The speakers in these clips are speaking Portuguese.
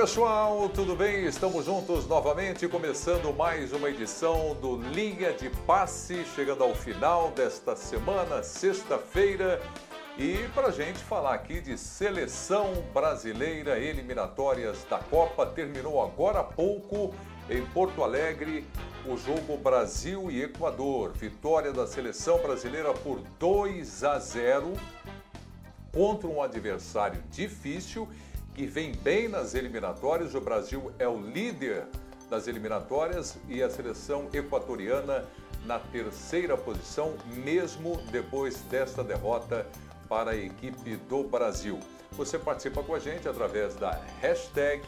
pessoal, tudo bem? Estamos juntos novamente, começando mais uma edição do Linha de Passe, chegando ao final desta semana, sexta-feira. E para a gente falar aqui de seleção brasileira, eliminatórias da Copa, terminou agora há pouco em Porto Alegre o jogo Brasil e Equador. Vitória da seleção brasileira por 2 a 0 contra um adversário difícil que vem bem nas eliminatórias. O Brasil é o líder das eliminatórias e a seleção equatoriana na terceira posição, mesmo depois desta derrota para a equipe do Brasil. Você participa com a gente através da hashtag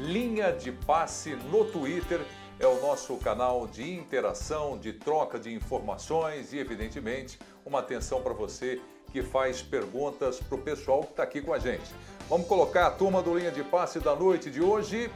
Linha de Passe no Twitter. É o nosso canal de interação, de troca de informações e, evidentemente, uma atenção para você que faz perguntas para o pessoal que está aqui com a gente. Vamos colocar a turma do Linha de Passe da noite de hoje.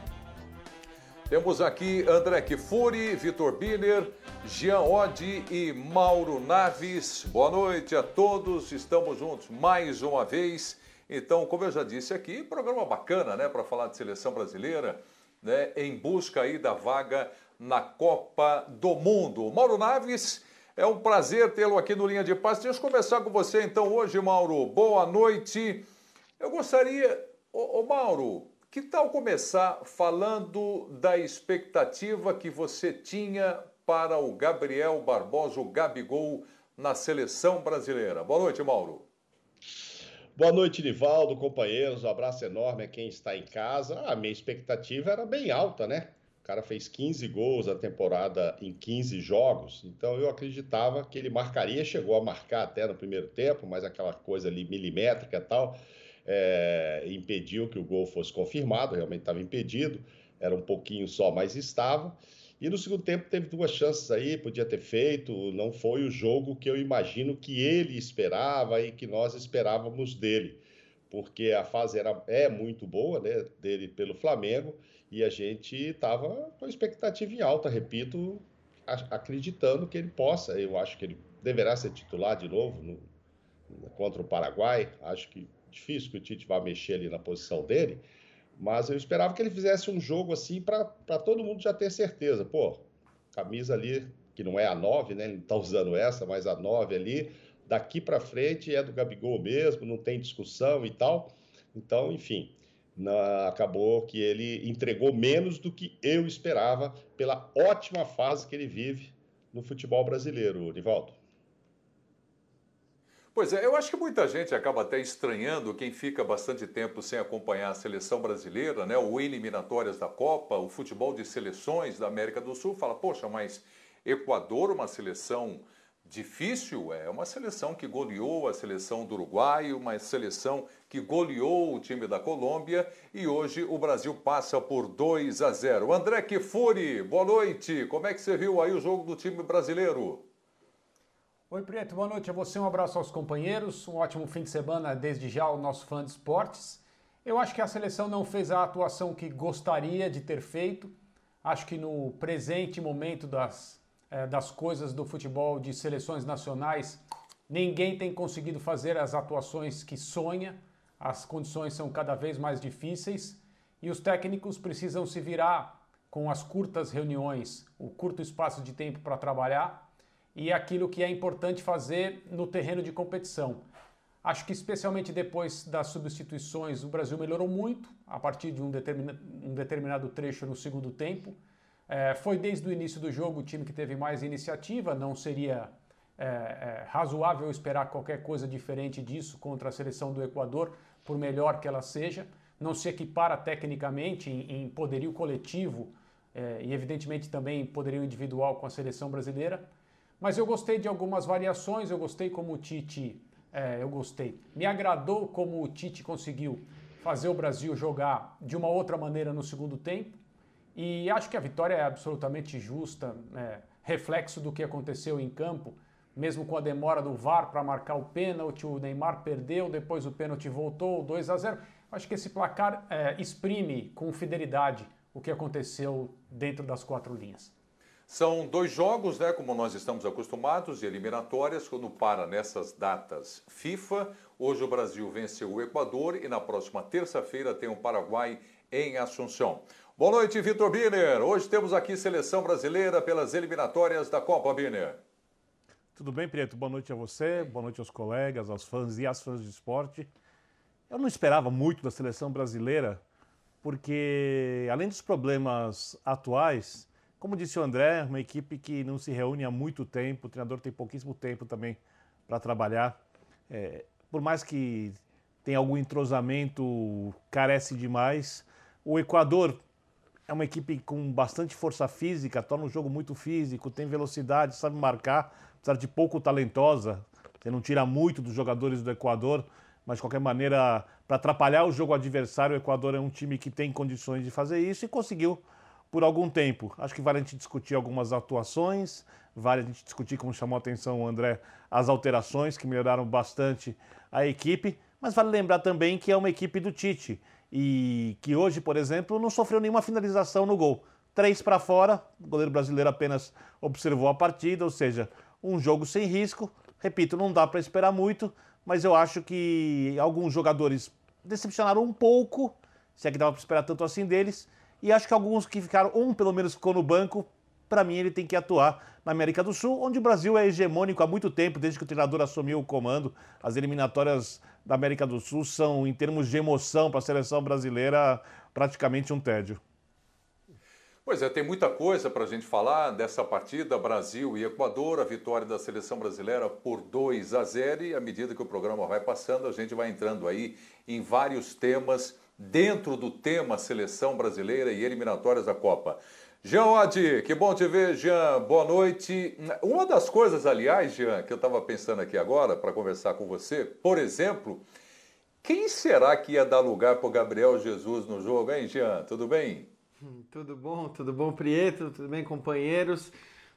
Temos aqui André Kifuri, Vitor Biller, Jean Oddi e Mauro Naves. Boa noite a todos, estamos juntos mais uma vez. Então, como eu já disse aqui, programa bacana, né, para falar de seleção brasileira, né, em busca aí da vaga na Copa do Mundo. Mauro Naves, é um prazer tê-lo aqui no Linha de Passe. Deixa eu começar com você então hoje, Mauro. Boa noite. Eu gostaria, ô, ô Mauro, que tal começar falando da expectativa que você tinha para o Gabriel Barbosa, o Gabigol, na seleção brasileira? Boa noite, Mauro. Boa noite, Nivaldo, companheiros. Um abraço enorme a quem está em casa. A minha expectativa era bem alta, né? O cara fez 15 gols a temporada em 15 jogos, então eu acreditava que ele marcaria, chegou a marcar até no primeiro tempo, mas aquela coisa ali milimétrica e tal é, impediu que o gol fosse confirmado, realmente estava impedido, era um pouquinho só, mas estava. E no segundo tempo teve duas chances aí, podia ter feito, não foi o jogo que eu imagino que ele esperava e que nós esperávamos dele, porque a fase era, é muito boa né, dele pelo Flamengo e a gente estava com expectativa em alta, repito, acreditando que ele possa, eu acho que ele deverá ser titular de novo no, contra o Paraguai, acho que difícil que o Tite vá mexer ali na posição dele, mas eu esperava que ele fizesse um jogo assim para todo mundo já ter certeza. Pô, camisa ali, que não é a 9, né? Ele não está usando essa, mas a 9 ali, daqui para frente é do Gabigol mesmo, não tem discussão e tal. Então, enfim, na, acabou que ele entregou menos do que eu esperava pela ótima fase que ele vive no futebol brasileiro, Nivaldo. Pois é, eu acho que muita gente acaba até estranhando quem fica bastante tempo sem acompanhar a seleção brasileira, né? O eliminatórias da Copa, o futebol de seleções da América do Sul, fala, poxa, mas Equador, uma seleção difícil, é uma seleção que goleou a seleção do Uruguai, uma seleção que goleou o time da Colômbia e hoje o Brasil passa por 2 a 0. André Kifuri, boa noite. Como é que você viu aí o jogo do time brasileiro? Oi, Preto, boa noite a você, um abraço aos companheiros, um ótimo fim de semana desde já ao nosso fã de esportes. Eu acho que a seleção não fez a atuação que gostaria de ter feito. Acho que no presente momento das, é, das coisas do futebol de seleções nacionais, ninguém tem conseguido fazer as atuações que sonha. As condições são cada vez mais difíceis e os técnicos precisam se virar com as curtas reuniões, o curto espaço de tempo para trabalhar e aquilo que é importante fazer no terreno de competição. Acho que especialmente depois das substituições o Brasil melhorou muito a partir de um, determina, um determinado trecho no segundo tempo. É, foi desde o início do jogo o time que teve mais iniciativa, não seria é, é, razoável esperar qualquer coisa diferente disso contra a seleção do Equador, por melhor que ela seja. Não se equipara tecnicamente em, em poderio coletivo é, e, evidentemente, também em poderio individual com a seleção brasileira mas eu gostei de algumas variações, eu gostei como o Tite, é, eu gostei. Me agradou como o Tite conseguiu fazer o Brasil jogar de uma outra maneira no segundo tempo. E acho que a vitória é absolutamente justa, é, reflexo do que aconteceu em campo, mesmo com a demora do VAR para marcar o pênalti, o Neymar perdeu, depois o pênalti voltou, 2 a 0. Acho que esse placar é, exprime com fidelidade o que aconteceu dentro das quatro linhas. São dois jogos, né, como nós estamos acostumados, eliminatórias, quando para nessas datas FIFA. Hoje o Brasil venceu o Equador e na próxima terça-feira tem o Paraguai em Assunção. Boa noite, Vitor Biner. Hoje temos aqui seleção brasileira pelas eliminatórias da Copa Biner. Tudo bem, Prieto? Boa noite a você, boa noite aos colegas, aos fãs e às fãs de esporte. Eu não esperava muito da seleção brasileira, porque além dos problemas atuais, como disse o André, uma equipe que não se reúne há muito tempo, o treinador tem pouquíssimo tempo também para trabalhar. É, por mais que tenha algum entrosamento, carece demais. O Equador é uma equipe com bastante força física, torna o jogo muito físico, tem velocidade, sabe marcar, apesar de pouco talentosa. Você não tira muito dos jogadores do Equador, mas de qualquer maneira, para atrapalhar o jogo adversário, o Equador é um time que tem condições de fazer isso e conseguiu por algum tempo. Acho que vale a gente discutir algumas atuações, vale a gente discutir, como chamou a atenção o André, as alterações que melhoraram bastante a equipe, mas vale lembrar também que é uma equipe do Tite e que hoje, por exemplo, não sofreu nenhuma finalização no gol. Três para fora, o goleiro brasileiro apenas observou a partida, ou seja, um jogo sem risco. Repito, não dá para esperar muito, mas eu acho que alguns jogadores decepcionaram um pouco, se é que dava para esperar tanto assim deles, e acho que alguns que ficaram, um pelo menos ficou no banco, para mim ele tem que atuar na América do Sul, onde o Brasil é hegemônico há muito tempo, desde que o treinador assumiu o comando. As eliminatórias da América do Sul são, em termos de emoção para a seleção brasileira, praticamente um tédio. Pois é, tem muita coisa para a gente falar dessa partida Brasil e Equador, a vitória da seleção brasileira por 2 a 0 e à medida que o programa vai passando, a gente vai entrando aí em vários temas dentro do tema seleção brasileira e eliminatórias da Copa. Jean Odi, que bom te ver, Jean. Boa noite. Uma das coisas, aliás, Jean, que eu estava pensando aqui agora para conversar com você, por exemplo, quem será que ia dar lugar para o Gabriel Jesus no jogo, hein, Jean? Tudo bem? Tudo bom, tudo bom, Prieto? Tudo bem, companheiros?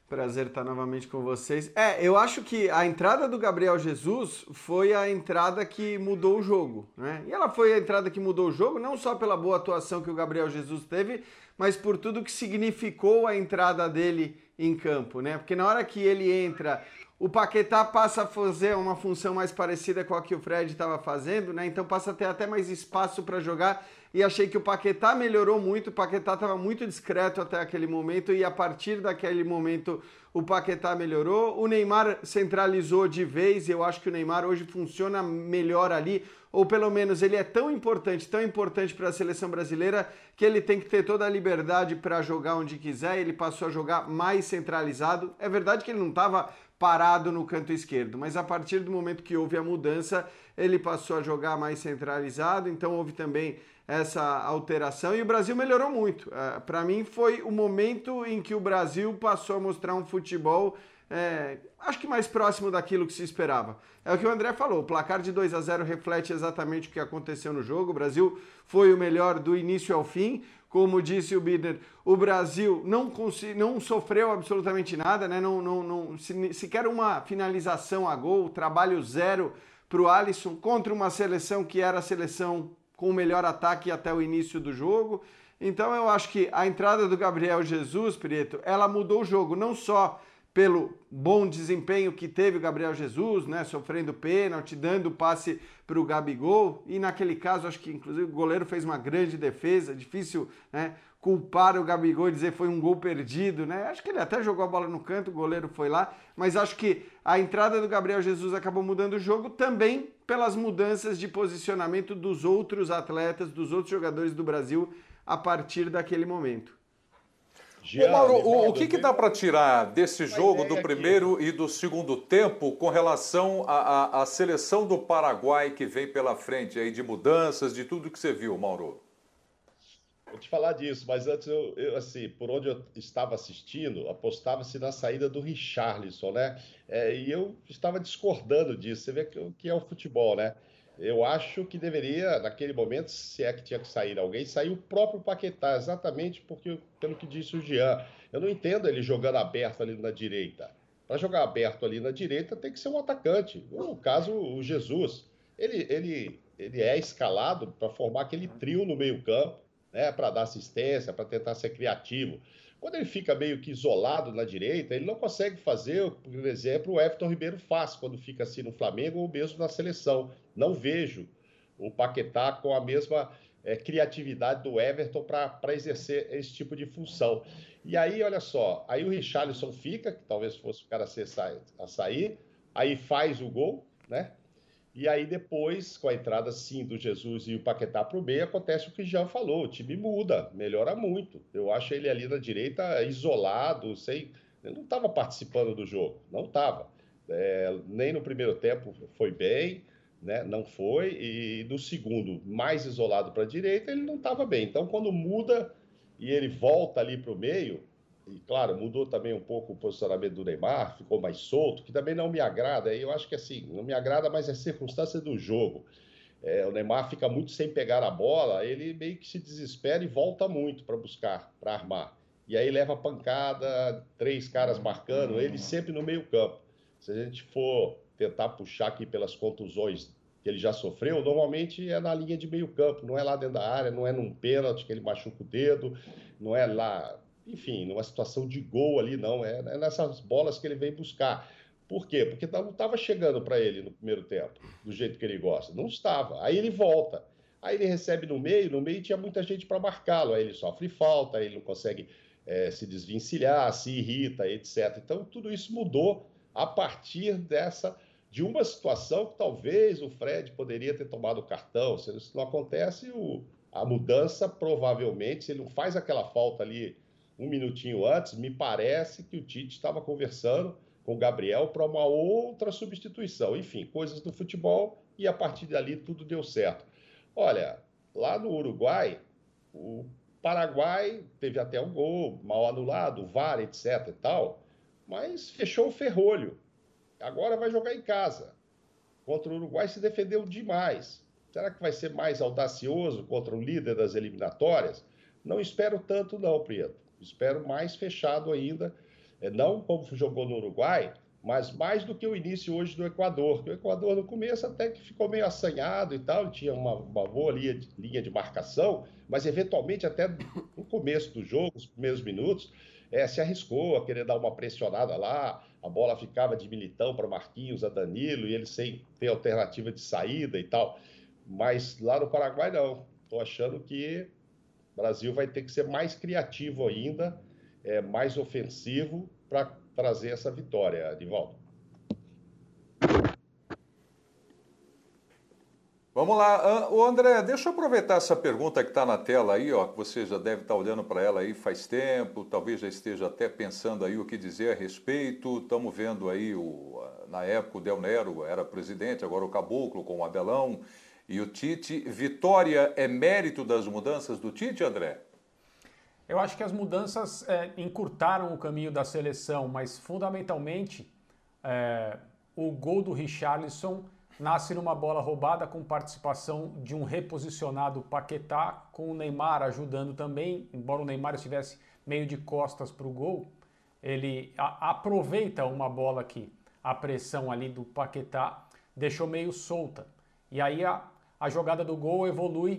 Prazer estar novamente com vocês. É, eu acho que a entrada do Gabriel Jesus foi a entrada que mudou o jogo, né? E ela foi a entrada que mudou o jogo, não só pela boa atuação que o Gabriel Jesus teve, mas por tudo que significou a entrada dele em campo, né? Porque na hora que ele entra, o Paquetá passa a fazer uma função mais parecida com a que o Fred estava fazendo, né? Então passa a ter até mais espaço para jogar e achei que o Paquetá melhorou muito, o Paquetá estava muito discreto até aquele momento e a partir daquele momento o Paquetá melhorou, o Neymar centralizou de vez, eu acho que o Neymar hoje funciona melhor ali, ou pelo menos ele é tão importante, tão importante para a seleção brasileira que ele tem que ter toda a liberdade para jogar onde quiser, ele passou a jogar mais centralizado. É verdade que ele não estava parado no canto esquerdo, mas a partir do momento que houve a mudança, ele passou a jogar mais centralizado, então houve também essa alteração e o Brasil melhorou muito. É, Para mim, foi o momento em que o Brasil passou a mostrar um futebol, é, acho que mais próximo daquilo que se esperava. É o que o André falou: o placar de 2 a 0 reflete exatamente o que aconteceu no jogo. O Brasil foi o melhor do início ao fim. Como disse o Bidner, o Brasil não, não sofreu absolutamente nada, né? não, não, não, sequer uma finalização a gol, trabalho zero para o Alisson contra uma seleção que era a seleção com o melhor ataque até o início do jogo. Então eu acho que a entrada do Gabriel Jesus, Preto, ela mudou o jogo, não só pelo bom desempenho que teve o Gabriel Jesus, né, sofrendo pênalti, dando passe para o Gabigol, e naquele caso acho que inclusive o goleiro fez uma grande defesa, difícil, né, culpar o Gabigol e dizer foi um gol perdido, né? Acho que ele até jogou a bola no canto, o goleiro foi lá, mas acho que a entrada do Gabriel Jesus acabou mudando o jogo também pelas mudanças de posicionamento dos outros atletas, dos outros jogadores do Brasil a partir daquele momento. Ô, Mauro, o, o que, que dá para tirar desse jogo do primeiro aqui. e do segundo tempo com relação à seleção do Paraguai que vem pela frente aí de mudanças, de tudo que você viu, Mauro? Vou te falar disso, mas antes eu, eu assim, por onde eu estava assistindo, apostava-se na saída do Richarlison, né? É, e eu estava discordando disso. Você vê que, que é o futebol, né? Eu acho que deveria, naquele momento, se é que tinha que sair alguém, sair o próprio Paquetá, exatamente porque, pelo que disse o Jean. Eu não entendo ele jogando aberto ali na direita. Para jogar aberto ali na direita tem que ser um atacante. No caso, o Jesus. Ele, ele, ele é escalado para formar aquele trio no meio-campo né, para dar assistência, para tentar ser criativo. Quando ele fica meio que isolado na direita, ele não consegue fazer, por exemplo, o Everton Ribeiro faz quando fica assim no Flamengo ou mesmo na seleção. Não vejo o Paquetá com a mesma é, criatividade do Everton para exercer esse tipo de função. E aí, olha só, aí o Richarlison fica, que talvez fosse o cara a sair, aí faz o gol, né? E aí depois, com a entrada sim do Jesus e o Paquetá para o meio, acontece o que já falou, o time muda, melhora muito. Eu acho ele ali na direita isolado, sem, ele não estava participando do jogo, não estava. É, nem no primeiro tempo foi bem, né? não foi, e no segundo, mais isolado para a direita, ele não estava bem. Então, quando muda e ele volta ali para o meio, e claro, mudou também um pouco o posicionamento do Neymar, ficou mais solto, que também não me agrada. Eu acho que assim, não me agrada, mas é circunstância do jogo. É, o Neymar fica muito sem pegar a bola, ele meio que se desespera e volta muito para buscar, para armar. E aí leva pancada, três caras marcando, ele sempre no meio-campo. Se a gente for tentar puxar aqui pelas contusões que ele já sofreu, normalmente é na linha de meio-campo, não é lá dentro da área, não é num pênalti que ele machuca o dedo, não é lá enfim, numa situação de gol ali, não. É, é nessas bolas que ele vem buscar. Por quê? Porque não estava chegando para ele no primeiro tempo, do jeito que ele gosta. Não estava. Aí ele volta. Aí ele recebe no meio, no meio tinha muita gente para marcá-lo. Aí ele sofre falta, aí ele não consegue é, se desvencilhar, se irrita, etc. Então tudo isso mudou a partir dessa de uma situação que talvez o Fred poderia ter tomado o cartão. Se isso não acontece, o, a mudança provavelmente, se ele não faz aquela falta ali um minutinho antes, me parece que o Tite estava conversando com o Gabriel para uma outra substituição. Enfim, coisas do futebol e a partir dali tudo deu certo. Olha, lá no Uruguai, o Paraguai teve até um gol mal anulado, VAR, etc e tal, mas fechou o ferrolho. Agora vai jogar em casa. Contra o Uruguai se defendeu demais. Será que vai ser mais audacioso contra o líder das eliminatórias? Não espero tanto não, Prieto. Espero mais fechado ainda, é, não como jogou no Uruguai, mas mais do que o início hoje do Equador. O Equador no começo até que ficou meio assanhado e tal, tinha uma, uma boa linha de, linha de, marcação, mas eventualmente até no começo do jogo, os primeiros minutos, é, se arriscou a querer dar uma pressionada lá, a bola ficava de militão para Marquinhos, a Danilo, e ele sem ter alternativa de saída e tal. Mas lá no Paraguai não. Estou achando que o Brasil vai ter que ser mais criativo ainda, é, mais ofensivo para trazer essa vitória, Adivaldo. Vamos lá, o André, deixa eu aproveitar essa pergunta que está na tela aí, ó, que você já deve estar tá olhando para ela aí faz tempo, talvez já esteja até pensando aí o que dizer a respeito. Estamos vendo aí o, na época o Del Nero era presidente, agora o Caboclo com o Abelão. E o Tite, vitória é mérito das mudanças do Tite, André? Eu acho que as mudanças é, encurtaram o caminho da seleção, mas fundamentalmente é, o gol do Richarlison nasce numa bola roubada com participação de um reposicionado Paquetá, com o Neymar ajudando também, embora o Neymar estivesse meio de costas para o gol, ele aproveita uma bola que a pressão ali do Paquetá deixou meio solta. E aí a, a jogada do gol evolui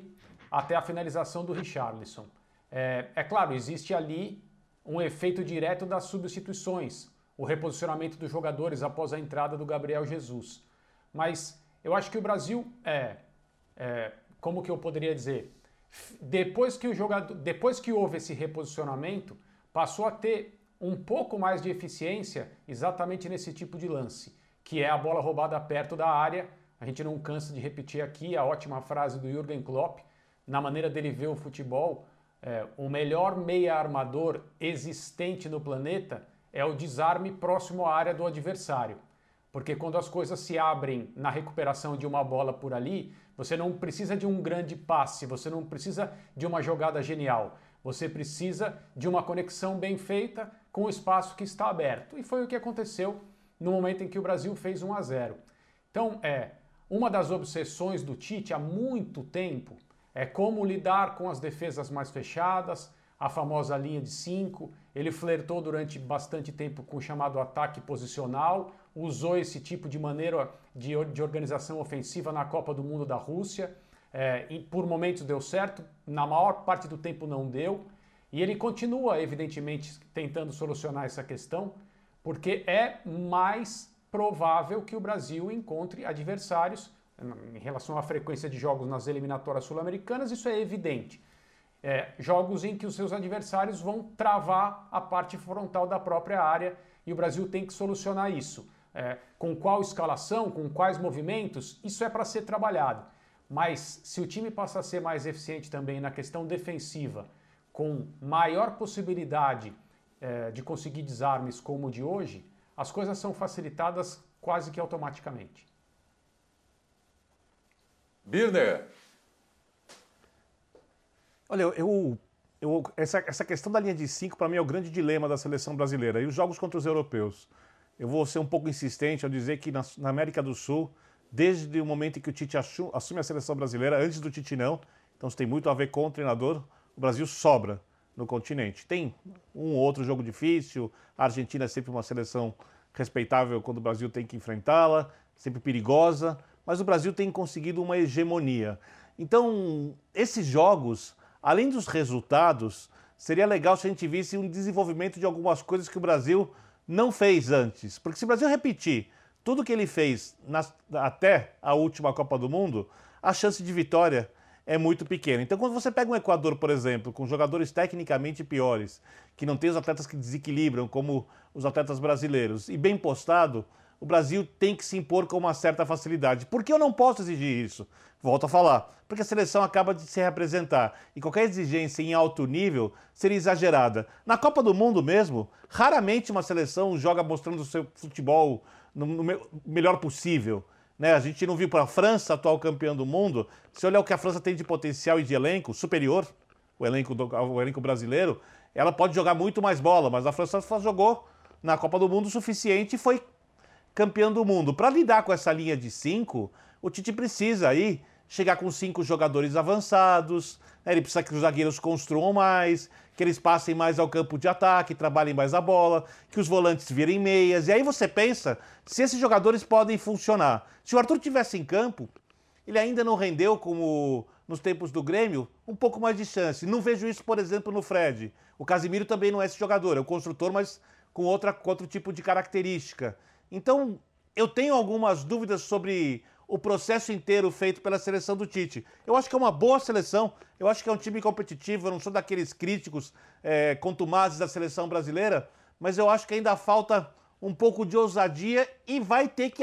até a finalização do Richarlison. É, é claro, existe ali um efeito direto das substituições, o reposicionamento dos jogadores após a entrada do Gabriel Jesus. Mas eu acho que o Brasil é, é como que eu poderia dizer, depois que o jogador, depois que houve esse reposicionamento, passou a ter um pouco mais de eficiência exatamente nesse tipo de lance, que é a bola roubada perto da área a gente não cansa de repetir aqui a ótima frase do Jürgen Klopp, na maneira dele ver o futebol, é, o melhor meia armador existente no planeta é o desarme próximo à área do adversário. Porque quando as coisas se abrem na recuperação de uma bola por ali, você não precisa de um grande passe, você não precisa de uma jogada genial. Você precisa de uma conexão bem feita com o espaço que está aberto. E foi o que aconteceu no momento em que o Brasil fez 1 a 0. Então, é, uma das obsessões do Tite há muito tempo é como lidar com as defesas mais fechadas, a famosa linha de cinco. Ele flertou durante bastante tempo com o chamado ataque posicional, usou esse tipo de maneira de, de organização ofensiva na Copa do Mundo da Rússia. É, por momentos deu certo, na maior parte do tempo não deu. E ele continua, evidentemente, tentando solucionar essa questão, porque é mais provável que o Brasil encontre adversários em relação à frequência de jogos nas eliminatórias sul-americanas, isso é evidente. É, jogos em que os seus adversários vão travar a parte frontal da própria área e o Brasil tem que solucionar isso. É, com qual escalação, com quais movimentos, isso é para ser trabalhado. Mas se o time passa a ser mais eficiente também na questão defensiva, com maior possibilidade é, de conseguir desarmes como o de hoje, as coisas são facilitadas quase que automaticamente. Birner. Olha, eu, eu, essa, essa questão da linha de 5 para mim é o grande dilema da seleção brasileira. E os jogos contra os europeus. Eu vou ser um pouco insistente ao dizer que na, na América do Sul, desde o momento em que o Tite assume, assume a seleção brasileira, antes do Tite não, então isso tem muito a ver com o treinador, o Brasil sobra no continente. Tem um ou outro jogo difícil, a Argentina é sempre uma seleção respeitável quando o Brasil tem que enfrentá-la, sempre perigosa, mas o Brasil tem conseguido uma hegemonia. Então, esses jogos, além dos resultados, seria legal se a gente visse um desenvolvimento de algumas coisas que o Brasil não fez antes. Porque se o Brasil repetir tudo que ele fez até a última Copa do Mundo, a chance de vitória é muito pequena. Então, quando você pega um Equador, por exemplo, com jogadores tecnicamente piores, que não tem os atletas que desequilibram, como os atletas brasileiros, e bem postado, o Brasil tem que se impor com uma certa facilidade. Por que eu não posso exigir isso? Volto a falar. Porque a seleção acaba de se representar e qualquer exigência em alto nível seria exagerada. Na Copa do Mundo mesmo, raramente uma seleção joga mostrando o seu futebol no melhor possível. Né? A gente não viu para a França, atual campeã do mundo, se olhar o que a França tem de potencial e de elenco superior, o elenco, do, o elenco brasileiro, ela pode jogar muito mais bola, mas a França jogou na Copa do Mundo o suficiente e foi campeã do mundo. Para lidar com essa linha de cinco, o Tite precisa aí chegar com cinco jogadores avançados, né? ele precisa que os zagueiros construam mais, que eles passem mais ao campo de ataque, trabalhem mais a bola, que os volantes virem meias. E aí você pensa se esses jogadores podem funcionar. Se o Arthur tivesse em campo, ele ainda não rendeu como nos tempos do Grêmio, um pouco mais de chance. Não vejo isso, por exemplo, no Fred. O Casimiro também não é esse jogador, é o construtor, mas com, outra, com outro tipo de característica. Então, eu tenho algumas dúvidas sobre o processo inteiro feito pela seleção do Tite. Eu acho que é uma boa seleção, eu acho que é um time competitivo, eu não sou daqueles críticos é, contumazes da seleção brasileira, mas eu acho que ainda falta um pouco de ousadia e vai ter que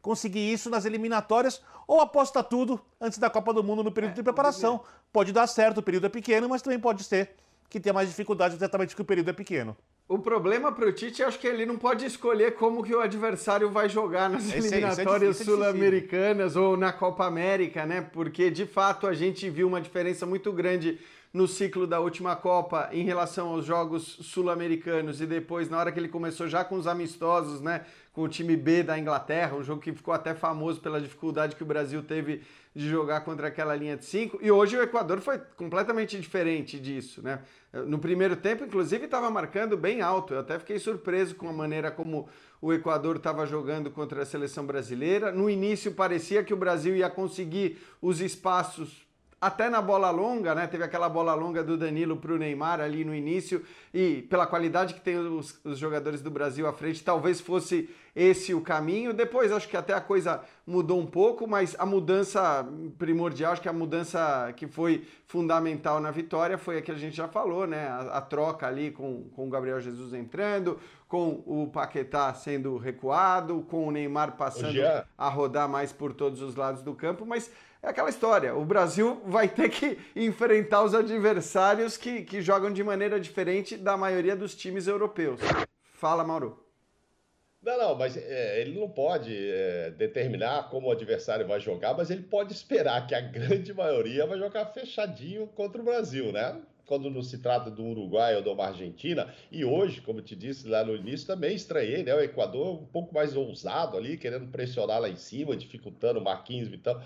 conseguir isso nas eliminatórias ou aposta tudo antes da Copa do Mundo no período é, de preparação. Pode dar certo, o período é pequeno, mas também pode ser que tenha mais dificuldade exatamente porque o período é pequeno. O problema para o Tite, acho que ele não pode escolher como que o adversário vai jogar nas esse, eliminatórias é, é sul-americanas ou na Copa América, né? Porque de fato a gente viu uma diferença muito grande no ciclo da última Copa em relação aos jogos sul-americanos e depois na hora que ele começou já com os amistosos, né, com o time B da Inglaterra, um jogo que ficou até famoso pela dificuldade que o Brasil teve de jogar contra aquela linha de cinco. E hoje o Equador foi completamente diferente disso, né? No primeiro tempo, inclusive, estava marcando bem alto. Eu até fiquei surpreso com a maneira como o Equador estava jogando contra a seleção brasileira. No início parecia que o Brasil ia conseguir os espaços até na bola longa, né? Teve aquela bola longa do Danilo para o Neymar ali no início e pela qualidade que tem os, os, jogadores do Brasil à frente, talvez fosse esse o caminho. Depois acho que até a coisa mudou um pouco, mas a mudança primordial, acho que a mudança que foi fundamental na vitória foi a que a gente já falou, né? A, a troca ali com, com o Gabriel Jesus entrando, com o Paquetá sendo recuado, com o Neymar passando a rodar mais por todos os lados do campo, mas é aquela história. O Brasil vai ter que enfrentar os adversários que, que jogam de maneira diferente da maioria dos times europeus. Fala, Mauro. Não, não, mas é, ele não pode é, determinar como o adversário vai jogar, mas ele pode esperar que a grande maioria vai jogar fechadinho contra o Brasil, né? Quando não se trata do Uruguai ou de uma Argentina, e hoje, como te disse lá no início, também estranhei, né? O Equador um pouco mais ousado ali, querendo pressionar lá em cima, dificultando o Marquinhos e tal.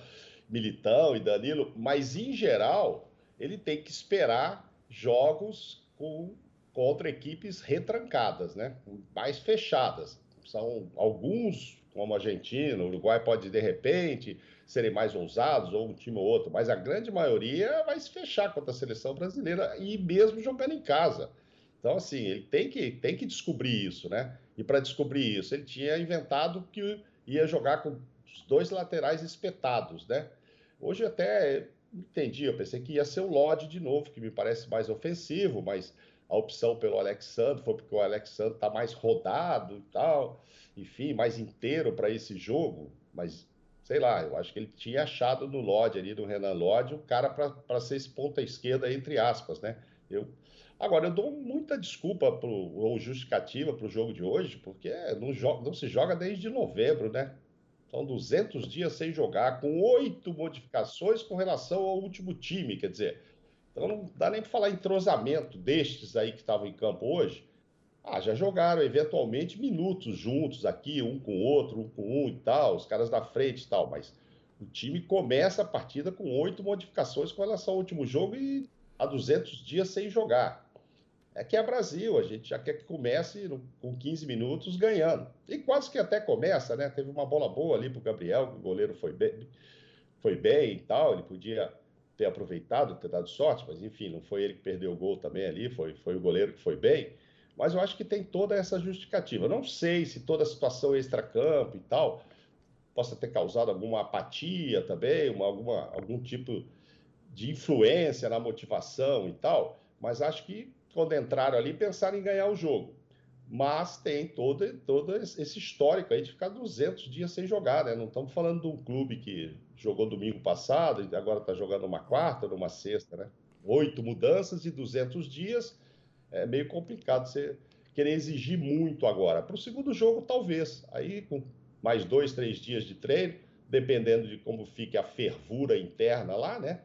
Militão e Danilo, mas em geral ele tem que esperar jogos com, contra equipes retrancadas, né? mais fechadas. São alguns, como Argentina, o Uruguai pode de repente serem mais ousados, ou um time ou outro, mas a grande maioria vai se fechar contra a seleção brasileira e mesmo jogando em casa. Então, assim, ele tem que, tem que descobrir isso, né? E para descobrir isso, ele tinha inventado que ia jogar com os dois laterais espetados, né? Hoje até entendi, eu pensei que ia ser o Lodge de novo, que me parece mais ofensivo, mas a opção pelo Alexandre foi porque o Alexandre está mais rodado e tal, enfim, mais inteiro para esse jogo, mas sei lá, eu acho que ele tinha achado no Lodge ali, no Renan Lodge, o cara para ser esse ponta esquerda, entre aspas, né? Eu, agora, eu dou muita desculpa pro, ou justificativa para o jogo de hoje, porque não, não se joga desde novembro, né? São 200 dias sem jogar, com oito modificações com relação ao último time, quer dizer, então não dá nem para falar entrosamento destes aí que estavam em campo hoje. Ah, já jogaram eventualmente minutos juntos aqui, um com o outro, um com um e tal, os caras da frente e tal, mas o time começa a partida com oito modificações com relação ao último jogo e há 200 dias sem jogar. É que é Brasil, a gente já quer que comece com 15 minutos ganhando. E quase que até começa, né? Teve uma bola boa ali para o Gabriel, que o goleiro foi bem, foi bem e tal, ele podia ter aproveitado, ter dado sorte, mas enfim, não foi ele que perdeu o gol também ali, foi, foi o goleiro que foi bem. Mas eu acho que tem toda essa justificativa. Não sei se toda a situação extra-campo e tal possa ter causado alguma apatia também, uma, alguma, algum tipo de influência na motivação e tal, mas acho que quando entraram ali pensaram em ganhar o jogo. Mas tem todo, todo esse histórico aí de ficar 200 dias sem jogar, né? Não estamos falando de um clube que jogou domingo passado e agora está jogando uma quarta, numa sexta, né? Oito mudanças e 200 dias é meio complicado você querer exigir muito agora. Para o segundo jogo, talvez. Aí, com mais dois, três dias de treino, dependendo de como fique a fervura interna lá, né?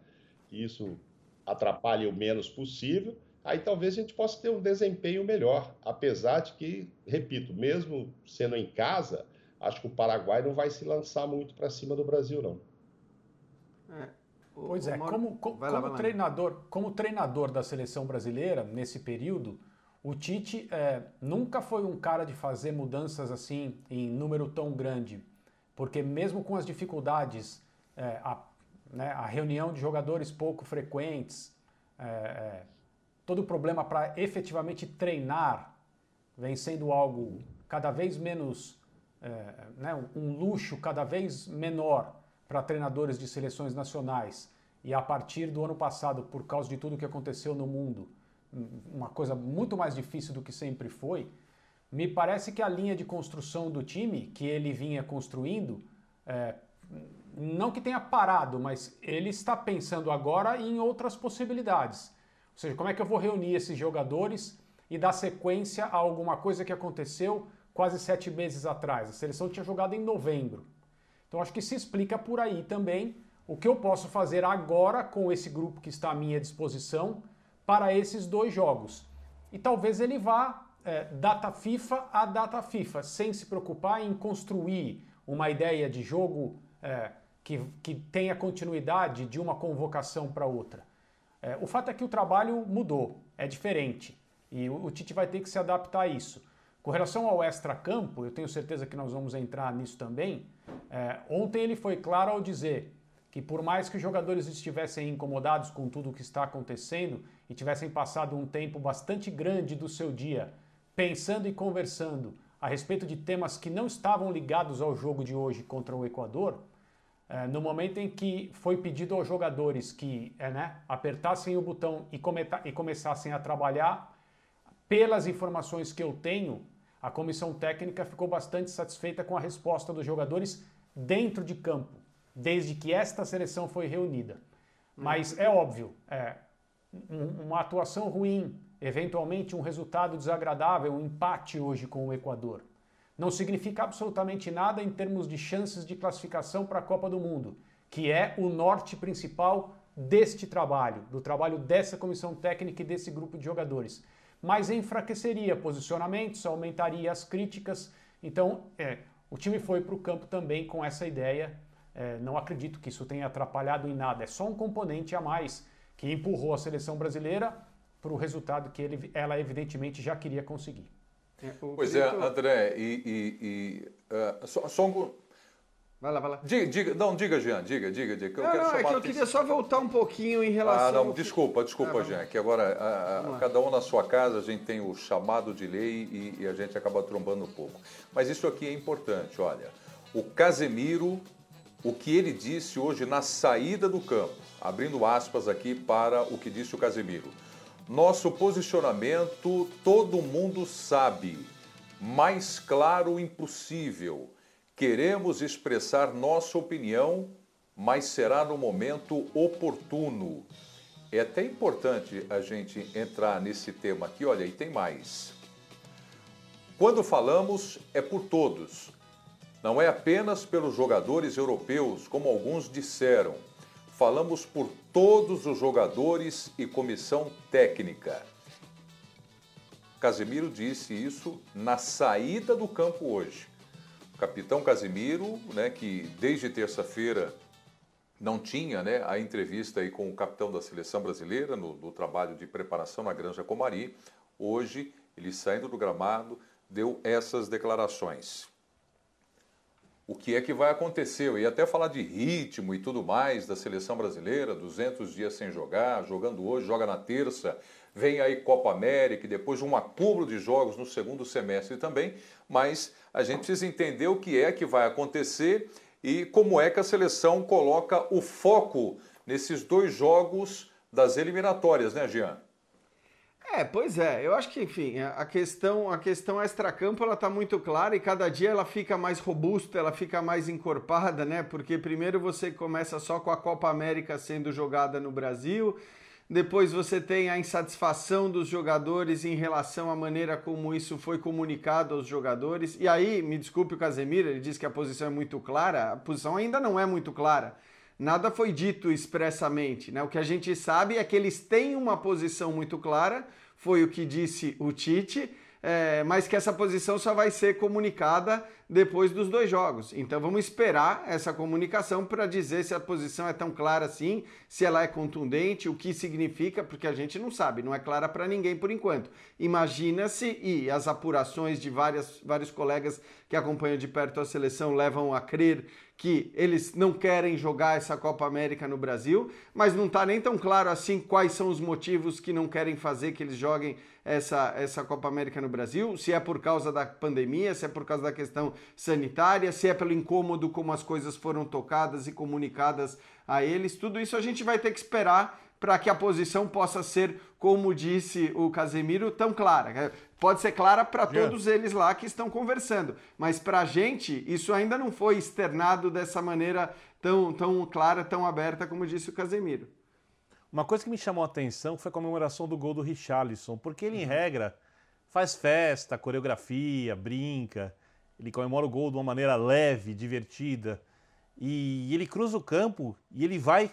Que isso atrapalhe o menos possível. Aí talvez a gente possa ter um desempenho melhor. Apesar de que, repito, mesmo sendo em casa, acho que o Paraguai não vai se lançar muito para cima do Brasil, não. É. Pois é, como, como, lá, como treinador, como treinador da seleção brasileira nesse período, o Tite é, nunca foi um cara de fazer mudanças assim em número tão grande, porque mesmo com as dificuldades, é, a, né, a, reunião de jogadores pouco frequentes, é, é todo o problema para efetivamente treinar vem sendo algo cada vez menos, é, né, um luxo cada vez menor para treinadores de seleções nacionais e a partir do ano passado, por causa de tudo que aconteceu no mundo, uma coisa muito mais difícil do que sempre foi, me parece que a linha de construção do time que ele vinha construindo, é, não que tenha parado, mas ele está pensando agora em outras possibilidades. Ou seja, como é que eu vou reunir esses jogadores e dar sequência a alguma coisa que aconteceu quase sete meses atrás? A seleção tinha jogado em novembro. Então acho que se explica por aí também o que eu posso fazer agora com esse grupo que está à minha disposição para esses dois jogos. E talvez ele vá é, data FIFA a data FIFA, sem se preocupar em construir uma ideia de jogo é, que, que tenha continuidade de uma convocação para outra. É, o fato é que o trabalho mudou, é diferente. E o, o Tite vai ter que se adaptar a isso. Com relação ao extra-campo, eu tenho certeza que nós vamos entrar nisso também. É, ontem ele foi claro ao dizer que, por mais que os jogadores estivessem incomodados com tudo o que está acontecendo e tivessem passado um tempo bastante grande do seu dia pensando e conversando a respeito de temas que não estavam ligados ao jogo de hoje contra o Equador, no momento em que foi pedido aos jogadores que é, né, apertassem o botão e, e começassem a trabalhar, pelas informações que eu tenho, a comissão técnica ficou bastante satisfeita com a resposta dos jogadores dentro de campo, desde que esta seleção foi reunida. Mas é óbvio, é, uma atuação ruim, eventualmente um resultado desagradável, um empate hoje com o Equador, não significa absolutamente nada em termos de chances de classificação para a Copa do Mundo, que é o norte principal deste trabalho, do trabalho dessa comissão técnica e desse grupo de jogadores mas enfraqueceria posicionamentos, aumentaria as críticas. Então, é, o time foi para o campo também com essa ideia. É, não acredito que isso tenha atrapalhado em nada. É só um componente a mais que empurrou a seleção brasileira para o resultado que ele, ela evidentemente já queria conseguir. É, pois é, André, e, e, e uh, só, só um, Vai lá, vai lá. Diga, diga, não, diga, Jean, diga, diga, diga. Eu não, não, é que eu queria só voltar um pouquinho em relação. Ah, não, ao... desculpa, desculpa, ah, Jean, que agora a, a, cada um na sua casa a gente tem o chamado de lei e, e, a gente acaba trombando um pouco. Mas isso aqui é importante, olha. O Casemiro o que ele disse hoje na saída do campo, abrindo aspas aqui para o que disse o Casemiro. Nosso posicionamento todo mundo sabe, mais claro impossível. Queremos expressar nossa opinião, mas será no momento oportuno. É até importante a gente entrar nesse tema aqui, olha, e tem mais. Quando falamos, é por todos. Não é apenas pelos jogadores europeus, como alguns disseram falamos por todos os jogadores e comissão técnica. Casemiro disse isso na saída do campo hoje. O capitão Casemiro, né, que desde terça-feira não tinha né, a entrevista aí com o capitão da seleção brasileira no, no trabalho de preparação na Granja Comari, hoje ele saindo do gramado deu essas declarações o que é que vai acontecer. Eu ia até falar de ritmo e tudo mais da seleção brasileira, 200 dias sem jogar, jogando hoje, joga na terça, vem aí Copa América depois um acúmulo de jogos no segundo semestre também, mas a gente precisa entender o que é que vai acontecer e como é que a seleção coloca o foco nesses dois jogos das eliminatórias, né, Jean? É, pois é. Eu acho que, enfim, a questão, a questão extracampo ela está muito clara e cada dia ela fica mais robusta, ela fica mais encorpada, né? Porque primeiro você começa só com a Copa América sendo jogada no Brasil, depois você tem a insatisfação dos jogadores em relação à maneira como isso foi comunicado aos jogadores. E aí, me desculpe o Casemiro, ele disse que a posição é muito clara. A posição ainda não é muito clara. Nada foi dito expressamente, né? O que a gente sabe é que eles têm uma posição muito clara foi o que disse o Tite, é, mas que essa posição só vai ser comunicada depois dos dois jogos. Então vamos esperar essa comunicação para dizer se a posição é tão clara assim, se ela é contundente, o que significa, porque a gente não sabe, não é clara para ninguém por enquanto. Imagina-se, e as apurações de várias, vários colegas que acompanham de perto a seleção levam a crer que eles não querem jogar essa Copa América no Brasil, mas não está nem tão claro assim quais são os motivos que não querem fazer que eles joguem essa, essa Copa América no Brasil, se é por causa da pandemia, se é por causa da questão sanitária, se é pelo incômodo como as coisas foram tocadas e comunicadas a eles, tudo isso a gente vai ter que esperar para que a posição possa ser, como disse o Casemiro, tão clara. Pode ser clara para todos eles lá que estão conversando, mas para a gente isso ainda não foi externado dessa maneira tão, tão clara, tão aberta como disse o Casemiro. Uma coisa que me chamou a atenção foi a comemoração do gol do Richarlison, porque ele, em regra, faz festa, coreografia, brinca, ele comemora o gol de uma maneira leve, divertida, e ele cruza o campo e ele vai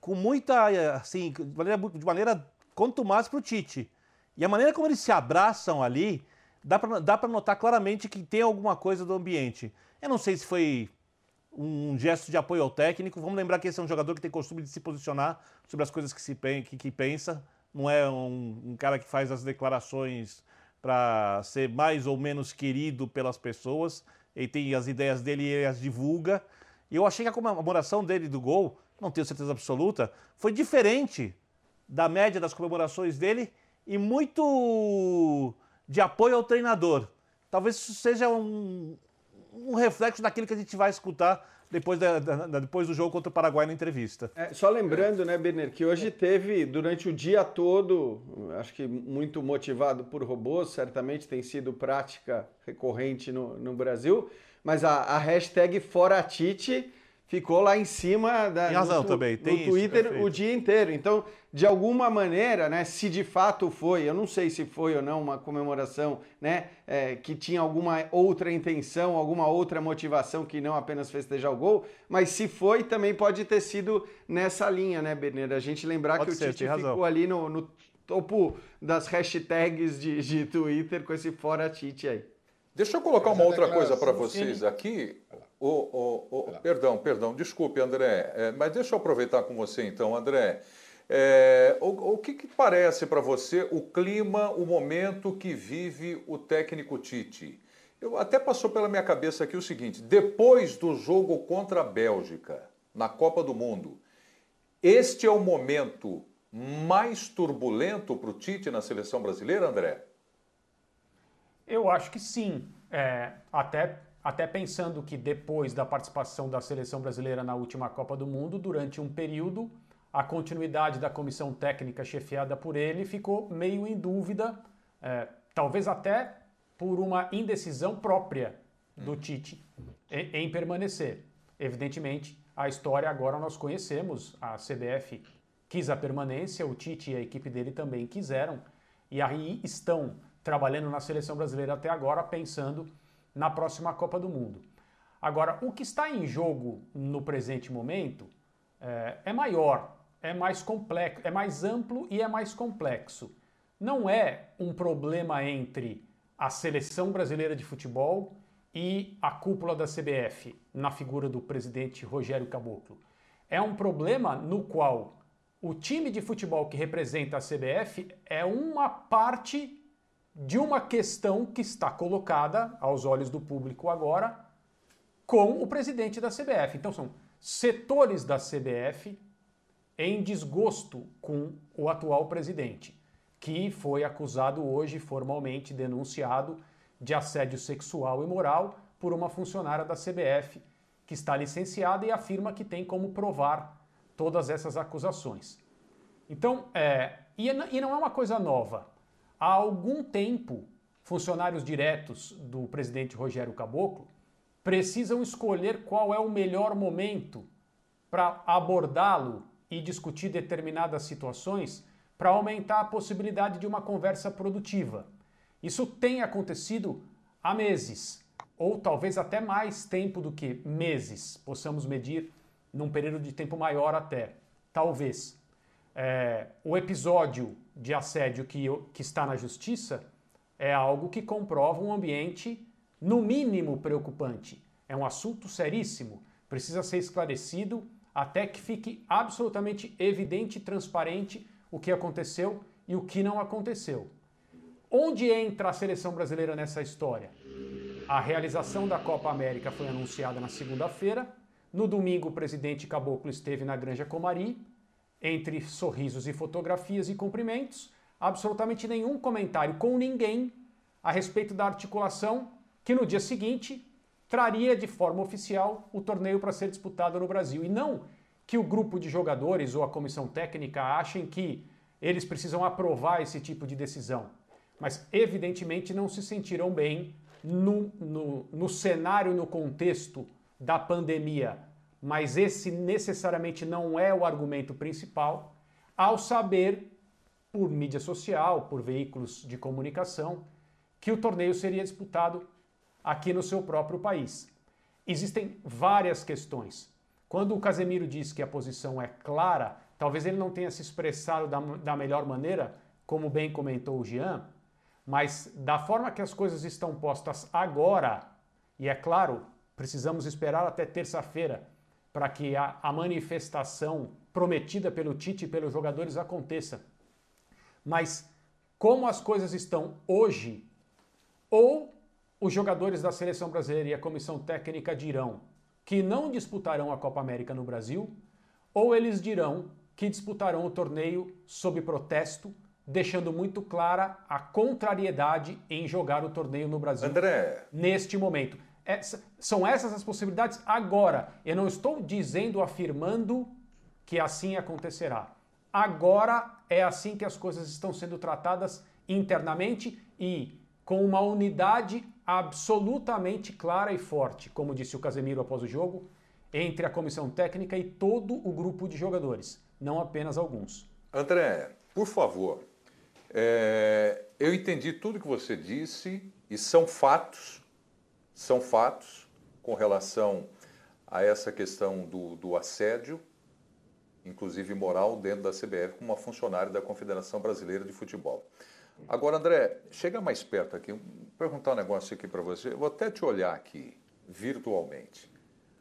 com muita, assim, de maneira, de maneira contumaz para o Tite. E a maneira como eles se abraçam ali, dá para dá notar claramente que tem alguma coisa do ambiente. Eu não sei se foi um gesto de apoio ao técnico. Vamos lembrar que esse é um jogador que tem costume de se posicionar sobre as coisas que, se, que, que pensa. Não é um, um cara que faz as declarações para ser mais ou menos querido pelas pessoas. Ele tem as ideias dele e as divulga. E eu achei que a comemoração dele do gol não tenho certeza absoluta, foi diferente da média das comemorações dele e muito de apoio ao treinador. Talvez isso seja um, um reflexo daquilo que a gente vai escutar depois, da, da, depois do jogo contra o Paraguai na entrevista. É, só lembrando, né, Berner, que hoje teve, durante o dia todo, acho que muito motivado por robôs, certamente tem sido prática recorrente no, no Brasil, mas a, a hashtag Fora Tite ficou lá em cima da, Tem razão no, também. Tem no Twitter isso, o dia inteiro. Então, de alguma maneira, né, se de fato foi, eu não sei se foi ou não uma comemoração, né, é, que tinha alguma outra intenção, alguma outra motivação que não apenas festejar o gol, mas se foi, também pode ter sido nessa linha, né, Berneiro? A gente lembrar pode que ser, o Tite ficou razão. ali no, no, topo das hashtags de, de Twitter com esse fora Tite aí. Deixa eu colocar uma outra coisa para vocês aqui. Oh, oh, oh, perdão, perdão, desculpe, André, é, mas deixa eu aproveitar com você então, André. É, o, o que, que parece para você o clima, o momento que vive o técnico Tite? Eu, até passou pela minha cabeça aqui o seguinte: depois do jogo contra a Bélgica, na Copa do Mundo, este é o momento mais turbulento para o Tite na seleção brasileira, André? Eu acho que sim. É, até até pensando que depois da participação da seleção brasileira na última Copa do Mundo, durante um período, a continuidade da comissão técnica chefiada por ele ficou meio em dúvida, é, talvez até por uma indecisão própria do Tite em, em permanecer. Evidentemente, a história agora nós conhecemos, a CBF quis a permanência, o Tite e a equipe dele também quiseram, e aí estão trabalhando na seleção brasileira até agora, pensando na próxima Copa do Mundo. Agora, o que está em jogo no presente momento é, é maior, é mais complexo, é mais amplo e é mais complexo. Não é um problema entre a seleção brasileira de futebol e a cúpula da CBF, na figura do presidente Rogério Caboclo. É um problema no qual o time de futebol que representa a CBF é uma parte de uma questão que está colocada aos olhos do público agora com o presidente da CBF. Então são setores da CBF em desgosto com o atual presidente, que foi acusado hoje formalmente denunciado de assédio sexual e moral por uma funcionária da CBF que está licenciada e afirma que tem como provar todas essas acusações. Então, é, e não é uma coisa nova. Há algum tempo, funcionários diretos do presidente Rogério Caboclo precisam escolher qual é o melhor momento para abordá-lo e discutir determinadas situações para aumentar a possibilidade de uma conversa produtiva. Isso tem acontecido há meses, ou talvez até mais tempo do que meses, possamos medir num período de tempo maior até. Talvez. É, o episódio de assédio que, que está na justiça é algo que comprova um ambiente, no mínimo, preocupante. É um assunto seríssimo, precisa ser esclarecido até que fique absolutamente evidente e transparente o que aconteceu e o que não aconteceu. Onde entra a seleção brasileira nessa história? A realização da Copa América foi anunciada na segunda-feira. No domingo, o presidente Caboclo esteve na Granja Comari entre sorrisos e fotografias e cumprimentos, absolutamente nenhum comentário com ninguém a respeito da articulação que no dia seguinte traria de forma oficial o torneio para ser disputado no Brasil. E não que o grupo de jogadores ou a comissão técnica achem que eles precisam aprovar esse tipo de decisão. Mas, evidentemente, não se sentiram bem no, no, no cenário, no contexto da pandemia mas esse necessariamente não é o argumento principal, ao saber, por mídia social, por veículos de comunicação, que o torneio seria disputado aqui no seu próprio país. Existem várias questões. Quando o Casemiro diz que a posição é clara, talvez ele não tenha se expressado da, da melhor maneira, como bem comentou o Jean, mas da forma que as coisas estão postas agora, e é claro, precisamos esperar até terça-feira para que a, a manifestação prometida pelo Tite e pelos jogadores aconteça. Mas como as coisas estão hoje, ou os jogadores da seleção brasileira e a comissão técnica dirão que não disputarão a Copa América no Brasil, ou eles dirão que disputarão o torneio sob protesto, deixando muito clara a contrariedade em jogar o torneio no Brasil André. neste momento. É, são essas as possibilidades agora. Eu não estou dizendo, afirmando que assim acontecerá. Agora é assim que as coisas estão sendo tratadas internamente e com uma unidade absolutamente clara e forte, como disse o Casemiro após o jogo, entre a comissão técnica e todo o grupo de jogadores, não apenas alguns. André, por favor, é, eu entendi tudo que você disse e são fatos são fatos com relação a essa questão do, do assédio, inclusive moral, dentro da CBF, com uma funcionária da Confederação Brasileira de Futebol. Agora, André, chega mais perto aqui, vou perguntar um negócio aqui para você. Eu vou até te olhar aqui, virtualmente.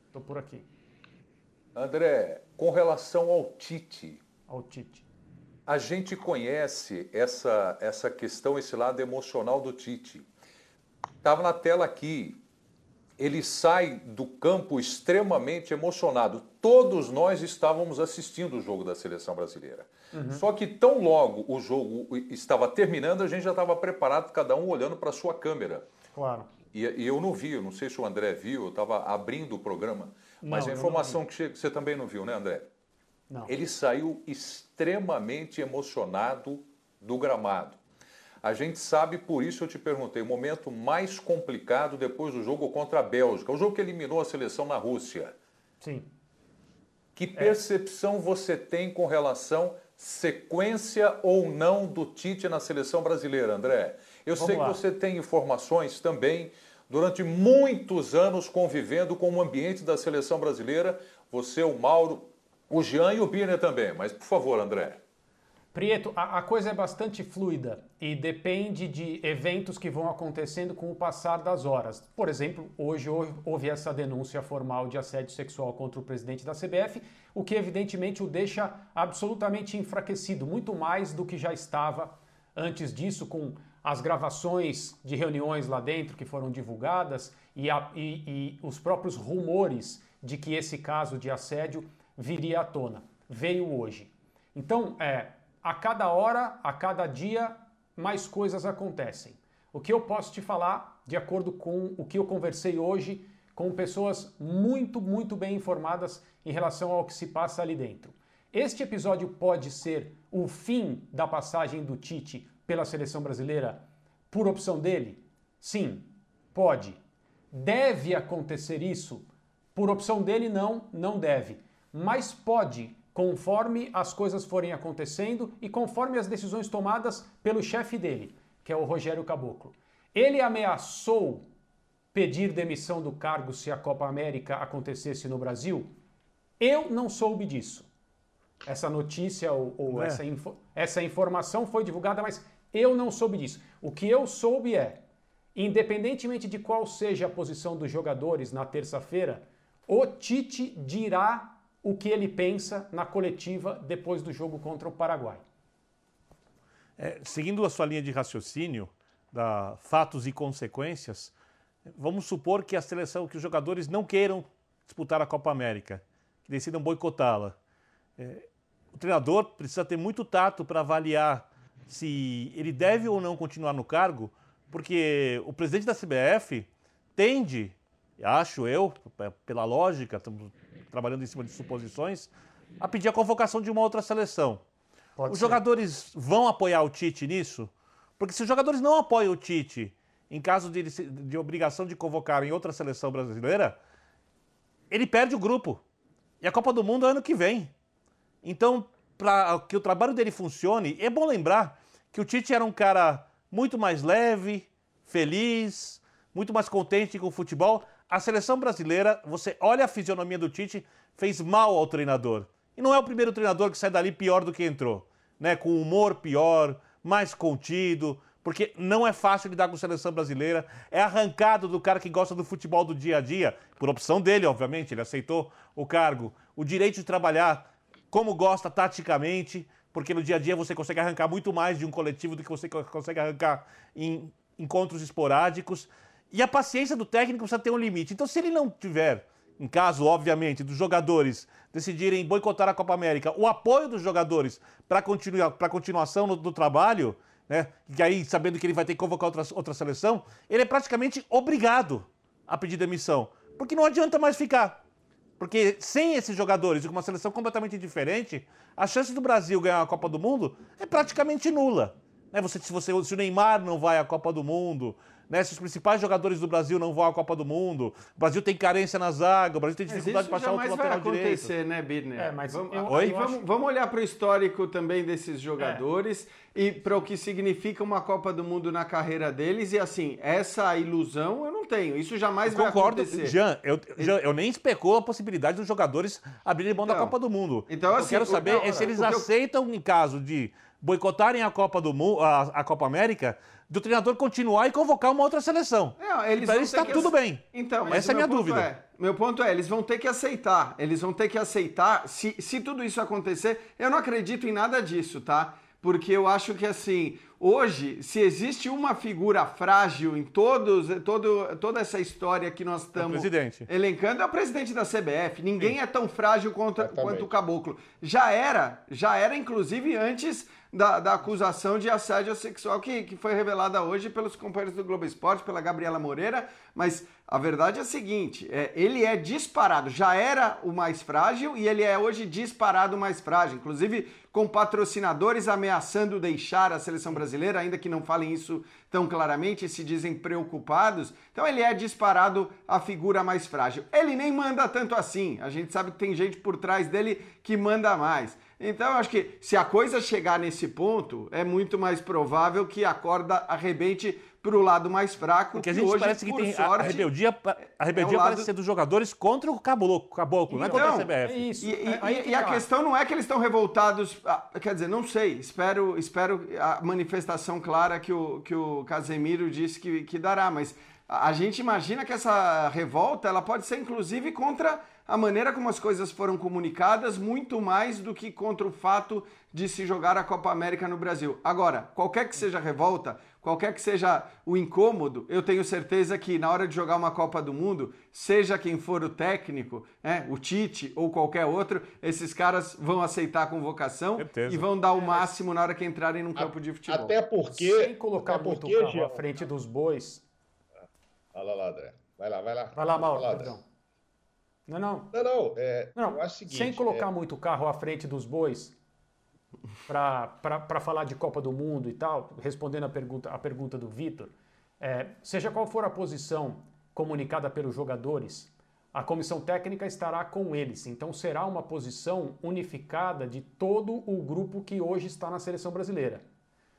Estou por aqui. André, com relação ao Tite. Ao Tite. A gente conhece essa, essa questão, esse lado emocional do Tite. Estava na tela aqui ele sai do campo extremamente emocionado. Todos nós estávamos assistindo o jogo da seleção brasileira. Uhum. Só que tão logo o jogo estava terminando, a gente já estava preparado, cada um olhando para a sua câmera. Claro. e, e, eu não vi, eu não sei se o André viu, eu estava abrindo o programa, mas não, a informação que chega, você também não viu, né, André? Não. Ele saiu extremamente emocionado do gramado. A gente sabe, por isso eu te perguntei, o momento mais complicado depois do jogo contra a Bélgica, o jogo que eliminou a seleção na Rússia. Sim. Que é. percepção é. você tem com relação sequência ou não do Tite na seleção brasileira, André? Eu Vamos sei lá. que você tem informações também durante muitos anos convivendo com o ambiente da seleção brasileira. Você, o Mauro, o Jean e o Birner também. Mas, por favor, André. Prieto, a, a, coisa é bastante fluida e depende de eventos que vão acontecendo com o passar das horas. Por exemplo, hoje houve essa denúncia formal de assédio sexual contra o presidente da CBF, o que evidentemente o deixa absolutamente enfraquecido, muito mais do que já estava antes disso, com as gravações de reuniões lá dentro que foram divulgadas e, a, e, e os próprios rumores de que esse caso de assédio viria à tona. Veio hoje. Então, é, a cada hora, a cada dia, mais coisas acontecem. O que eu posso te falar, de acordo com o que eu conversei hoje com pessoas muito, muito bem informadas em relação ao que se passa ali dentro. Este episódio pode ser o fim da passagem do Tite pela seleção brasileira por opção dele? Sim, pode. Deve acontecer isso? Por opção dele, não, não deve. Mas pode conforme as coisas forem acontecendo e conforme as decisões tomadas pelo chefe dele, que é o Rogério Caboclo. Ele ameaçou pedir demissão do cargo se a Copa América acontecesse no Brasil? Eu não soube disso. Essa notícia ou, ou é. essa, info, essa informação foi divulgada, mas eu não soube disso. O que eu soube é, independentemente de qual seja a posição dos jogadores na terça-feira, o Tite dirá o que ele pensa na coletiva depois do jogo contra o Paraguai. É, seguindo a sua linha de raciocínio, da fatos e consequências, vamos supor que a seleção, que os jogadores não queiram disputar a Copa América, que decidam boicotá-la. É, o treinador precisa ter muito tato para avaliar se ele deve ou não continuar no cargo, porque o presidente da CBF tende, acho eu, pela lógica, estamos trabalhando em cima de suposições, a pedir a convocação de uma outra seleção. Pode os ser. jogadores vão apoiar o Tite nisso? Porque se os jogadores não apoiam o Tite em caso de, de obrigação de convocar em outra seleção brasileira, ele perde o grupo. E a Copa do Mundo é ano que vem. Então, para que o trabalho dele funcione, é bom lembrar que o Tite era um cara muito mais leve, feliz, muito mais contente com o futebol. A seleção brasileira, você olha a fisionomia do Tite, fez mal ao treinador. E não é o primeiro treinador que sai dali pior do que entrou, né? Com humor pior, mais contido, porque não é fácil lidar com a seleção brasileira. É arrancado do cara que gosta do futebol do dia a dia, por opção dele, obviamente, ele aceitou o cargo, o direito de trabalhar como gosta taticamente, porque no dia a dia você consegue arrancar muito mais de um coletivo do que você consegue arrancar em encontros esporádicos. E a paciência do técnico precisa ter um limite. Então, se ele não tiver, em caso, obviamente, dos jogadores decidirem boicotar a Copa América, o apoio dos jogadores para continua, a continuação do, do trabalho, né? E aí, sabendo que ele vai ter que convocar outra, outra seleção, ele é praticamente obrigado a pedir demissão. Porque não adianta mais ficar. Porque sem esses jogadores e com uma seleção completamente diferente, a chance do Brasil ganhar a Copa do Mundo é praticamente nula. Né? Você, se, você, se o Neymar não vai à Copa do Mundo, né? Se os principais jogadores do Brasil não vão à Copa do Mundo, o Brasil tem carência na zaga, o Brasil tem dificuldade para achar outro lateral direito. vai acontecer, né, Bidner? É, mas vamos, eu, Oi? vamos, vamos olhar para o histórico também desses jogadores é. e para o que significa uma Copa do Mundo na carreira deles. E assim, essa ilusão eu não tenho. Isso jamais eu vai concordo, acontecer. Jean, eu, Jean, eu nem especulo a possibilidade dos jogadores abrirem mão então, da Copa do Mundo. Então, assim, eu quero saber não, é se eles aceitam, eu... em caso de boicotarem a Copa do Mundo, a, a Copa América, do treinador continuar e convocar uma outra seleção. É, eles para está tudo bem. Então, essa é a minha dúvida. É, meu ponto é, eles vão ter que aceitar. Eles vão ter que aceitar. Se, se tudo isso acontecer, eu não acredito em nada disso, tá? Porque eu acho que assim, hoje, se existe uma figura frágil em todos, todo, toda essa história que nós estamos é elencando, é o presidente da CBF. Ninguém Sim. é tão frágil quanto, quanto o Caboclo. Já era, já era, inclusive, antes da, da acusação de assédio sexual que, que foi revelada hoje pelos companheiros do Globo Esporte, pela Gabriela Moreira, mas a verdade é a seguinte: é, ele é disparado, já era o mais frágil e ele é hoje disparado o mais frágil, inclusive com patrocinadores ameaçando deixar a seleção brasileira, ainda que não falem isso tão claramente, se dizem preocupados. Então ele é disparado a figura mais frágil. Ele nem manda tanto assim, a gente sabe que tem gente por trás dele que manda mais. Então, eu acho que se a coisa chegar nesse ponto, é muito mais provável que a corda arrebente para o lado mais fraco. Porque a gente hoje, parece que tem sorte, a rebeldia, a rebeldia é lado... parece ser dos jogadores contra o caboclo, caboclo não é contra a CBF. É isso. E, e, e a questão não é que eles estão revoltados, ah, quer dizer, não sei, espero, espero a manifestação clara que o, que o Casemiro disse que, que dará, mas a gente imagina que essa revolta ela pode ser inclusive contra a maneira como as coisas foram comunicadas, muito mais do que contra o fato de se jogar a Copa América no Brasil. Agora, qualquer que seja a revolta, qualquer que seja o incômodo, eu tenho certeza que na hora de jogar uma Copa do Mundo, seja quem for o técnico, né, o Tite ou qualquer outro, esses caras vão aceitar a convocação certeza. e vão dar o máximo na hora que entrarem num campo de futebol. Até porque. Sem colocar muito porque, carro à frente dos bois. Fala lá, André. Vai lá, vai lá. Vai lá, Mauro, perdão. Não, não. Não, não. É, não, é seguinte, sem colocar é... muito carro à frente dos bois para falar de Copa do Mundo e tal, respondendo a pergunta, a pergunta do Vitor, é, seja qual for a posição comunicada pelos jogadores, a comissão técnica estará com eles. Então será uma posição unificada de todo o grupo que hoje está na seleção brasileira.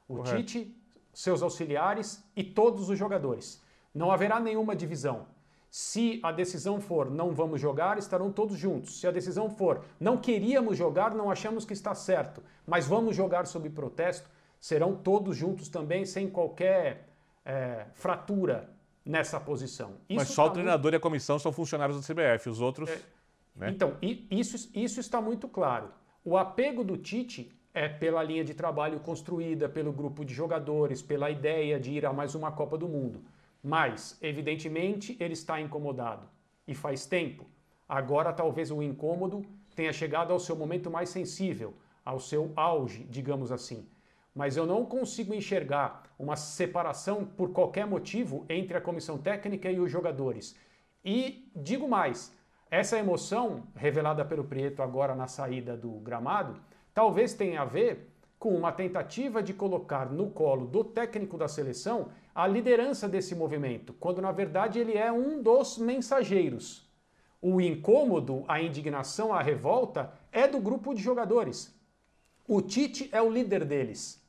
O Correto. Tite, seus auxiliares e todos os jogadores. Não haverá nenhuma divisão. Se a decisão for não vamos jogar, estarão todos juntos. Se a decisão for não queríamos jogar, não achamos que está certo, mas vamos jogar sob protesto, serão todos juntos também, sem qualquer é, fratura nessa posição. Isso mas só tá o treinador muito... e a comissão são funcionários da CBF, os outros. É... Né? Então, isso, isso está muito claro. O apego do Tite é pela linha de trabalho construída, pelo grupo de jogadores, pela ideia de ir a mais uma Copa do Mundo. Mas, evidentemente, ele está incomodado. E faz tempo. Agora, talvez o incômodo tenha chegado ao seu momento mais sensível, ao seu auge, digamos assim. Mas eu não consigo enxergar uma separação por qualquer motivo entre a comissão técnica e os jogadores. E digo mais, essa emoção revelada pelo Prieto agora na saída do gramado, talvez tenha a ver com uma tentativa de colocar no colo do técnico da seleção a liderança desse movimento, quando na verdade ele é um dos mensageiros. O incômodo, a indignação, a revolta é do grupo de jogadores. O Tite é o líder deles.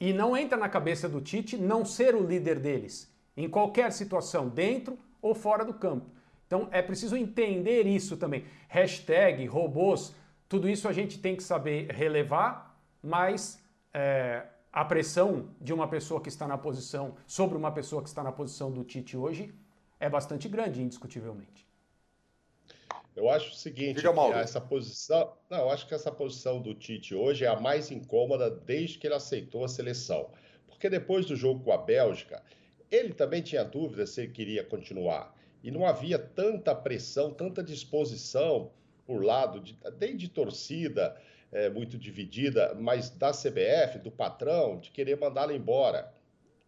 E não entra na cabeça do Tite não ser o líder deles, em qualquer situação, dentro ou fora do campo. Então é preciso entender isso também. Hashtag, robôs, tudo isso a gente tem que saber relevar, mas é, a pressão de uma pessoa que está na posição, sobre uma pessoa que está na posição do Tite hoje, é bastante grande, indiscutivelmente. Eu acho o seguinte, essa posição, não, eu acho que essa posição do Tite hoje é a mais incômoda desde que ele aceitou a seleção. Porque depois do jogo com a Bélgica, ele também tinha dúvida se ele queria continuar. E não havia tanta pressão, tanta disposição por lado de, de torcida, é, muito dividida, mas da CBF, do patrão, de querer mandá-la embora.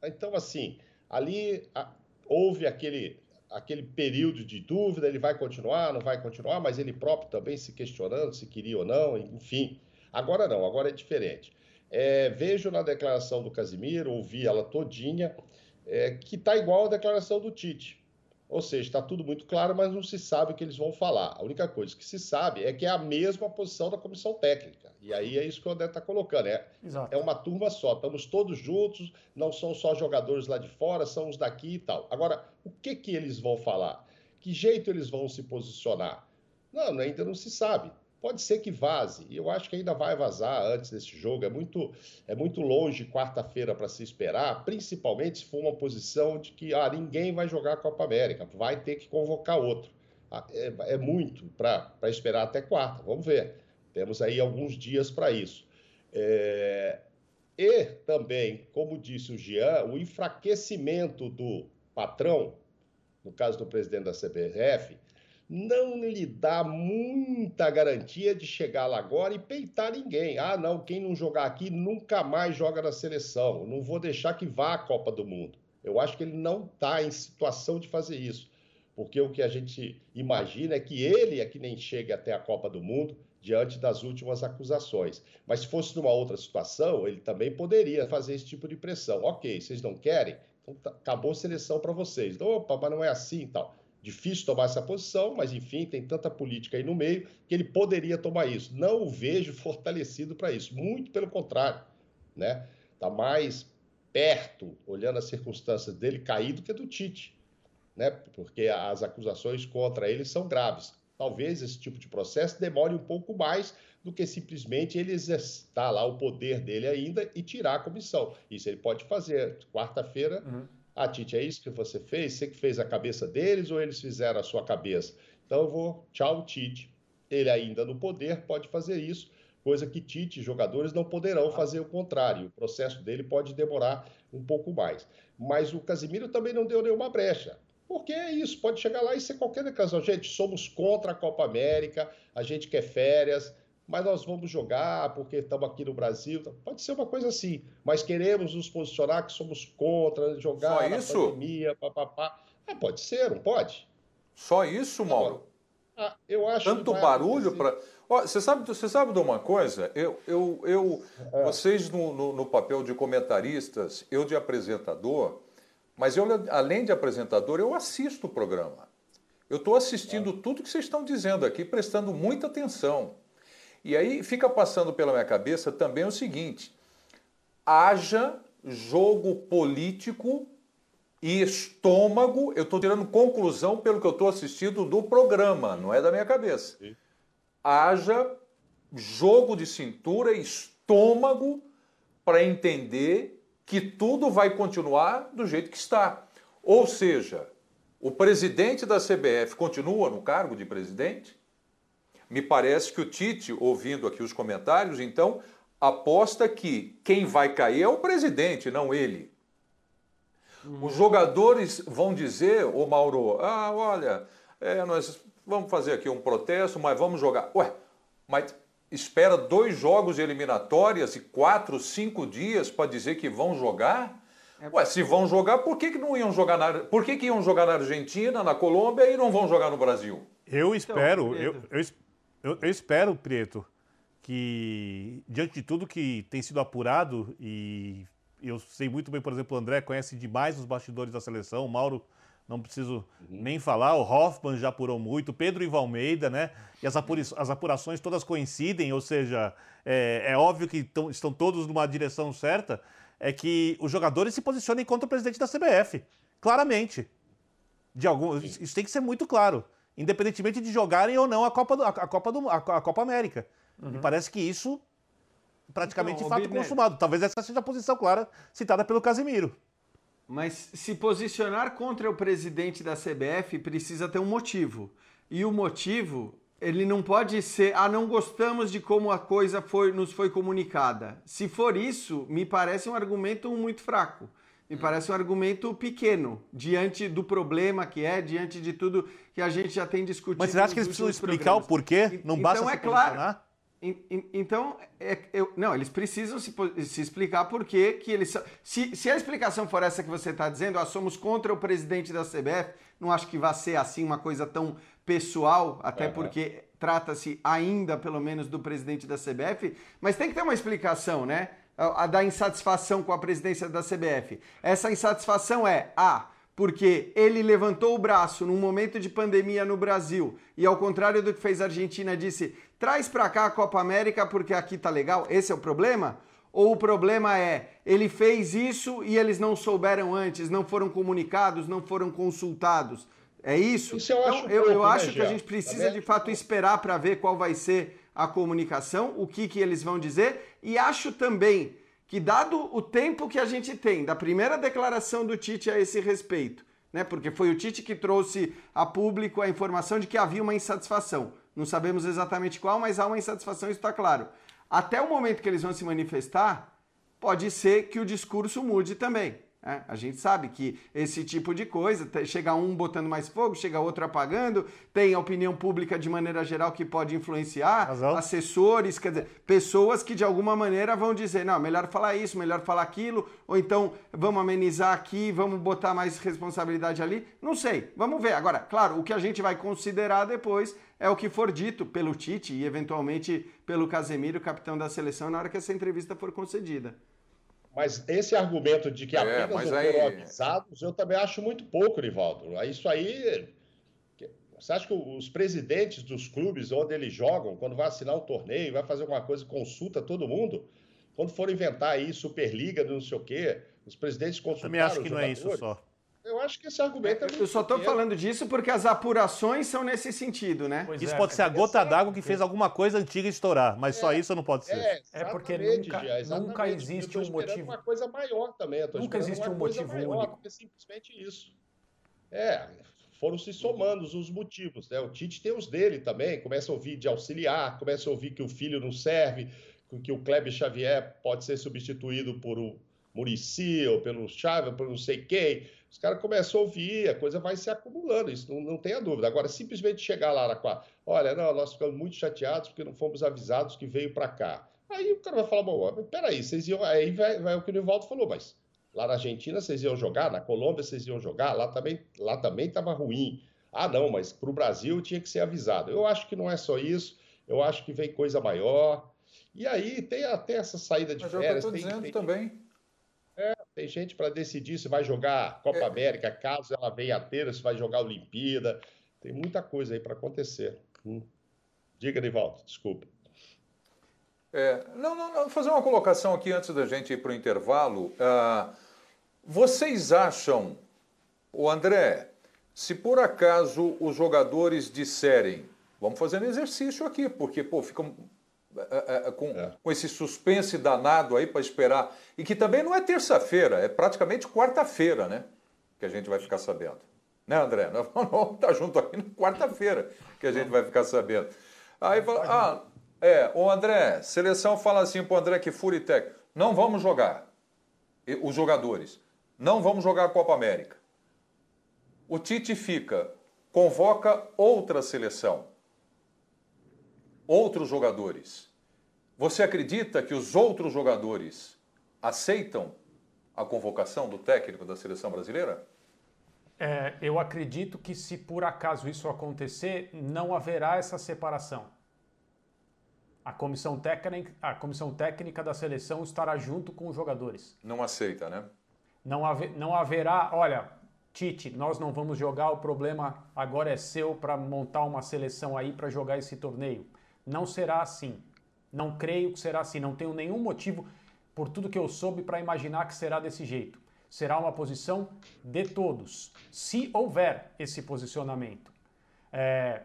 Então, assim, ali a, houve aquele, aquele período de dúvida: ele vai continuar, não vai continuar, mas ele próprio também se questionando se queria ou não, enfim. Agora não, agora é diferente. É, vejo na declaração do Casimiro, ouvi ela todinha, é, que está igual a declaração do Tite. Ou seja, está tudo muito claro, mas não se sabe o que eles vão falar. A única coisa que se sabe é que é a mesma posição da comissão técnica. E aí é isso que o André está colocando. É, é uma turma só, estamos todos juntos, não são só jogadores lá de fora, são os daqui e tal. Agora, o que, que eles vão falar? Que jeito eles vão se posicionar? Não, ainda não se sabe. Pode ser que vaze, e eu acho que ainda vai vazar antes desse jogo. É muito, é muito longe quarta-feira para se esperar, principalmente se for uma posição de que ah, ninguém vai jogar a Copa América, vai ter que convocar outro. Ah, é, é muito para esperar até quarta, vamos ver. Temos aí alguns dias para isso. É... E também, como disse o Jean, o enfraquecimento do patrão, no caso do presidente da CBF, não lhe dá muita garantia de chegar lá agora e peitar ninguém. Ah, não, quem não jogar aqui nunca mais joga na seleção. Não vou deixar que vá à Copa do Mundo. Eu acho que ele não está em situação de fazer isso, porque o que a gente imagina é que ele é que nem chegue até a Copa do Mundo diante das últimas acusações. Mas se fosse numa outra situação, ele também poderia fazer esse tipo de pressão. Ok, vocês não querem? Então tá, acabou a seleção para vocês. Opa, mas não é assim e tal. Difícil tomar essa posição, mas enfim, tem tanta política aí no meio que ele poderia tomar isso. Não o vejo fortalecido para isso, muito pelo contrário, né? Tá mais perto, olhando as circunstâncias dele, caído que do Tite, né? Porque as acusações contra ele são graves. Talvez esse tipo de processo demore um pouco mais do que simplesmente ele exercitar lá o poder dele ainda e tirar a comissão. Isso ele pode fazer. Quarta-feira, uhum ah, Tite, é isso que você fez? Você que fez a cabeça deles ou eles fizeram a sua cabeça? Então eu vou, tchau, Tite. Ele ainda no poder pode fazer isso, coisa que Tite, jogadores, não poderão fazer o contrário. O processo dele pode demorar um pouco mais. Mas o Casimiro também não deu nenhuma brecha. Porque é isso, pode chegar lá e ser qualquer declaração. Gente, somos contra a Copa América, a gente quer férias, mas nós vamos jogar porque estamos aqui no Brasil. Pode ser uma coisa assim, mas queremos nos posicionar que somos contra jogar Só na isso? pandemia, papapá. É, pode ser, não pode? Só isso, Mauro? Ah, eu acho Tanto barulho para. Você sabe, você sabe de uma coisa? Eu, eu, eu é. vocês no, no, no, papel de comentaristas, eu de apresentador, mas eu além de apresentador, eu assisto o programa. Eu estou assistindo é. tudo que vocês estão dizendo aqui, prestando muita atenção. E aí fica passando pela minha cabeça também o seguinte: haja jogo político e estômago. Eu estou tirando conclusão pelo que eu estou assistindo do programa, não é da minha cabeça. Haja jogo de cintura e estômago para entender que tudo vai continuar do jeito que está. Ou seja, o presidente da CBF continua no cargo de presidente, me parece que o Tite, ouvindo aqui os comentários, então, aposta que quem vai cair é o presidente, não ele. Uhum. Os jogadores vão dizer, ô Mauro, ah, olha, é, nós vamos fazer aqui um protesto, mas vamos jogar. Ué, mas espera dois jogos de eliminatórias e quatro, cinco dias para dizer que vão jogar? É... Ué, se vão jogar, por que, que não iam jogar na, por que, que iam jogar na Argentina, na Colômbia e não vão jogar no Brasil? Eu espero, então, eu, eu, eu, eu espero, Prieto, que diante de tudo que tem sido apurado, e eu sei muito bem, por exemplo, o André conhece demais os bastidores da seleção, o Mauro não preciso uhum. nem falar, o Hoffman já apurou muito, Pedro Ivo Almeida, né? E as, apura as apurações todas coincidem, ou seja, é, é óbvio que tão, estão todos numa direção certa, é que os jogadores se posicionem contra o presidente da CBF, claramente. De algum, isso tem que ser muito claro independentemente de jogarem ou não a Copa, do, a, Copa, do, a, Copa América. Uhum. E parece que isso praticamente então, fato consumado. Talvez essa seja a posição clara citada pelo Casimiro. Mas se posicionar contra o presidente da CBF precisa ter um motivo. E o motivo, ele não pode ser, ah, não gostamos de como a coisa foi, nos foi comunicada. Se for isso, me parece um argumento muito fraco. Me parece um argumento pequeno diante do problema que é, diante de tudo que a gente já tem discutido. Mas você acha que eles precisam explicar programas. o porquê? Não basta então, é claro. Então, é, eu, não, eles precisam se, se explicar por que eles se, se a explicação for essa que você está dizendo, ah, somos contra o presidente da CBF, não acho que vai ser assim uma coisa tão pessoal, até porque trata-se ainda, pelo menos, do presidente da CBF, mas tem que ter uma explicação, né? A, da insatisfação com a presidência da CBF. Essa insatisfação é A, porque ele levantou o braço num momento de pandemia no Brasil e ao contrário do que fez a Argentina disse: "Traz para cá a Copa América porque aqui tá legal". Esse é o problema? Ou o problema é, ele fez isso e eles não souberam antes, não foram comunicados, não foram consultados. É isso? isso eu acho, então, eu, eu né, acho que a gente precisa tá de fato esperar para ver qual vai ser a comunicação, o que, que eles vão dizer, e acho também que, dado o tempo que a gente tem da primeira declaração do Tite a esse respeito, né, porque foi o Tite que trouxe a público a informação de que havia uma insatisfação. Não sabemos exatamente qual, mas há uma insatisfação, isso está claro. Até o momento que eles vão se manifestar, pode ser que o discurso mude também. É, a gente sabe que esse tipo de coisa, chega um botando mais fogo, chega outro apagando, tem a opinião pública de maneira geral que pode influenciar, Razão. assessores, quer dizer, pessoas que de alguma maneira vão dizer, não, melhor falar isso, melhor falar aquilo, ou então vamos amenizar aqui, vamos botar mais responsabilidade ali, não sei, vamos ver. Agora, claro, o que a gente vai considerar depois é o que for dito pelo Tite e eventualmente pelo Casemiro, capitão da seleção, na hora que essa entrevista for concedida. Mas esse argumento de que é, apenas não foram aí... avisados, eu também acho muito pouco, Rivaldo. Isso aí. Você acha que os presidentes dos clubes onde eles jogam, quando vai assinar um torneio, vai fazer alguma coisa, consulta todo mundo? Quando for inventar aí Superliga, não sei o quê, os presidentes consultaram. Eu também acho que não é isso só. Eu acho que esse argumento é Eu só estou falando disso porque as apurações são nesse sentido, né? Pois isso é, pode ser a gota d'água que fez alguma coisa antiga estourar, mas é, só isso não pode ser. É, é porque nunca, já, nunca existe um motivo. uma coisa maior também. nunca existe um motivo maior, único. É simplesmente isso. É, foram se somando os motivos. Né? O Tite tem os dele também. Começa a ouvir de auxiliar, começa a ouvir que o filho não serve, que o Kleber Xavier pode ser substituído por o Murici ou pelo Chave, ou por não sei quem os caras começam a ouvir, a coisa vai se acumulando, isso não, não tenha dúvida. Agora, simplesmente chegar lá na olha, não, nós ficamos muito chateados porque não fomos avisados que veio para cá. Aí o cara vai falar, bom, peraí, vocês iam. Aí vai, vai o que o Nivaldo falou, mas lá na Argentina vocês iam jogar, na Colômbia vocês iam jogar, lá também lá também estava ruim. Ah, não, mas para o Brasil tinha que ser avisado. Eu acho que não é só isso, eu acho que vem coisa maior. E aí tem até essa saída de mas férias. É o que eu dizendo tem, também. Tem gente para decidir se vai jogar Copa é. América, caso ela venha a ter, se vai jogar Olimpíada. Tem muita coisa aí para acontecer. Hum. Diga, Nivaldo, desculpa. É, não, não, não, vou fazer uma colocação aqui antes da gente ir para o intervalo. Uh, vocês acham, o André, se por acaso os jogadores disserem, vamos fazer um exercício aqui, porque pô, fica com, é. com esse suspense danado aí para esperar. E que também não é terça-feira, é praticamente quarta-feira, né? Que a gente vai ficar sabendo. Né, André? Nós vamos estar junto aqui na quarta-feira que a gente vai ficar sabendo. Aí fala, ah, é, o André, seleção fala assim para o André que Furitec, não vamos jogar. Os jogadores, não vamos jogar a Copa América. O Tite fica, convoca outra seleção outros jogadores. Você acredita que os outros jogadores aceitam a convocação do técnico da seleção brasileira? É, eu acredito que se por acaso isso acontecer, não haverá essa separação. A comissão técnica, a comissão técnica da seleção estará junto com os jogadores. Não aceita, né? Não, haver, não haverá, olha, Tite, nós não vamos jogar, o problema agora é seu para montar uma seleção aí para jogar esse torneio. Não será assim. Não creio que será assim. Não tenho nenhum motivo, por tudo que eu soube, para imaginar que será desse jeito. Será uma posição de todos, se houver esse posicionamento. É,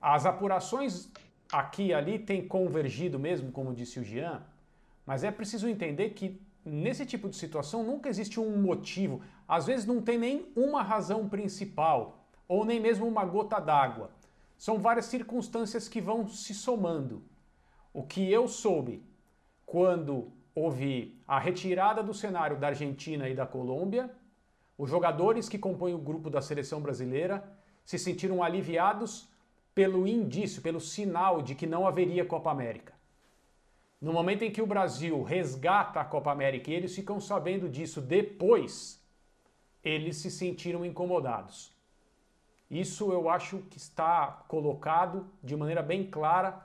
as apurações aqui e ali têm convergido mesmo, como disse o Jean, mas é preciso entender que nesse tipo de situação nunca existe um motivo, às vezes não tem nem uma razão principal, ou nem mesmo uma gota d'água. São várias circunstâncias que vão se somando. O que eu soube quando houve a retirada do cenário da Argentina e da Colômbia, os jogadores que compõem o grupo da seleção brasileira se sentiram aliviados pelo indício, pelo sinal de que não haveria Copa América. No momento em que o Brasil resgata a Copa América e eles ficam sabendo disso depois, eles se sentiram incomodados. Isso eu acho que está colocado de maneira bem clara,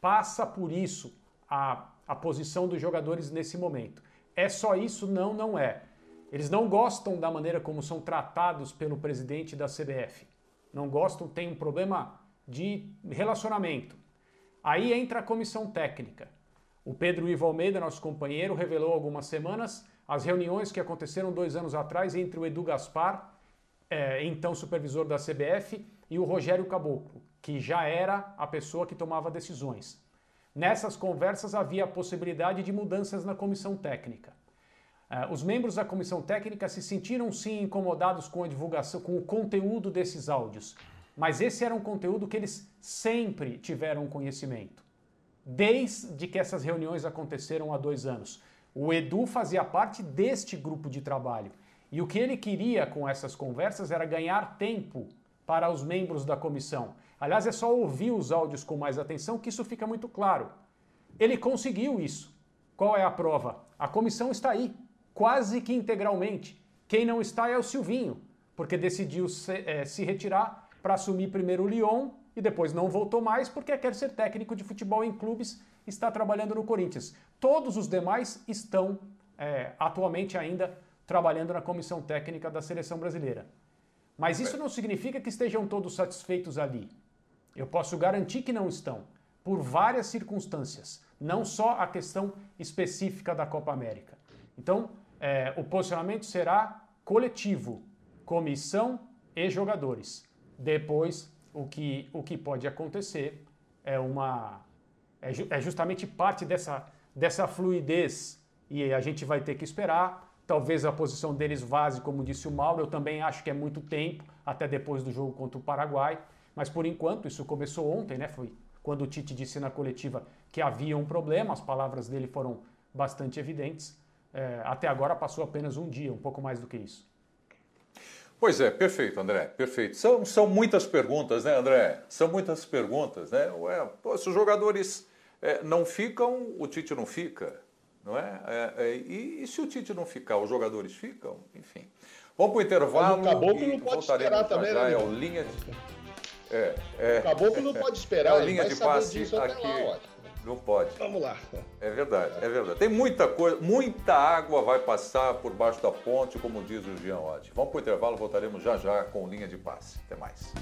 passa por isso a, a posição dos jogadores nesse momento. É só isso? Não, não é. Eles não gostam da maneira como são tratados pelo presidente da CBF. Não gostam, tem um problema de relacionamento. Aí entra a comissão técnica. O Pedro Ivo Almeida, nosso companheiro, revelou algumas semanas as reuniões que aconteceram dois anos atrás entre o Edu Gaspar é, então supervisor da CBF, e o Rogério Caboclo, que já era a pessoa que tomava decisões. Nessas conversas havia a possibilidade de mudanças na comissão técnica. É, os membros da comissão técnica se sentiram sim incomodados com a divulgação, com o conteúdo desses áudios, mas esse era um conteúdo que eles sempre tiveram conhecimento, desde que essas reuniões aconteceram há dois anos. O Edu fazia parte deste grupo de trabalho. E o que ele queria com essas conversas era ganhar tempo para os membros da comissão. Aliás, é só ouvir os áudios com mais atenção que isso fica muito claro. Ele conseguiu isso. Qual é a prova? A comissão está aí, quase que integralmente. Quem não está é o Silvinho, porque decidiu se, é, se retirar para assumir primeiro o Lyon e depois não voltou mais porque quer ser técnico de futebol em clubes, está trabalhando no Corinthians. Todos os demais estão é, atualmente ainda trabalhando na comissão técnica da seleção brasileira. Mas isso não significa que estejam todos satisfeitos ali. Eu posso garantir que não estão, por várias circunstâncias, não só a questão específica da Copa América. Então, é, o posicionamento será coletivo, comissão e jogadores. Depois, o que, o que pode acontecer é uma. É, é justamente parte dessa, dessa fluidez e a gente vai ter que esperar. Talvez a posição deles vaze, como disse o Mauro. Eu também acho que é muito tempo, até depois do jogo contra o Paraguai. Mas por enquanto, isso começou ontem, né? Foi quando o Tite disse na coletiva que havia um problema, as palavras dele foram bastante evidentes. É, até agora passou apenas um dia, um pouco mais do que isso. Pois é, perfeito, André, perfeito. São, são muitas perguntas, né, André? São muitas perguntas, né? Ué, pô, se os jogadores é, não ficam, o Tite não fica, não é? é, é e, e, se o Tite não ficar, os jogadores ficam? Enfim. Vamos para o intervalo. Mas o caboclo não pode esperar também, né? É o linha de... É, é, o caboclo não pode esperar, é a linha de passe aqui. Lá, não pode. Vamos lá. É verdade, é verdade. Tem muita coisa, muita água vai passar por baixo da ponte, como diz o Jean Otti. Vamos para o intervalo, voltaremos já já com linha de passe. Até mais.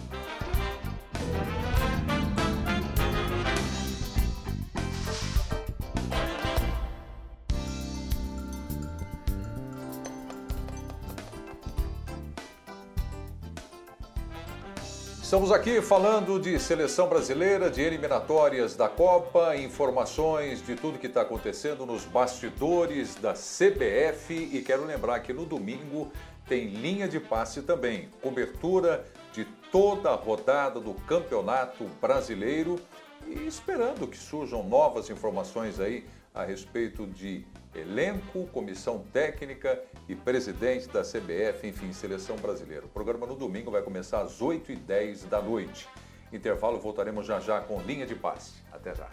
Estamos aqui falando de seleção brasileira, de eliminatórias da Copa, informações de tudo que está acontecendo nos bastidores da CBF. E quero lembrar que no domingo tem linha de passe também, cobertura de toda a rodada do Campeonato Brasileiro e esperando que surjam novas informações aí a respeito de elenco, comissão técnica e presidente da CBF, enfim, seleção brasileira. O programa no domingo vai começar às 8h10 da noite. Intervalo, voltaremos já já com linha de passe. Até já.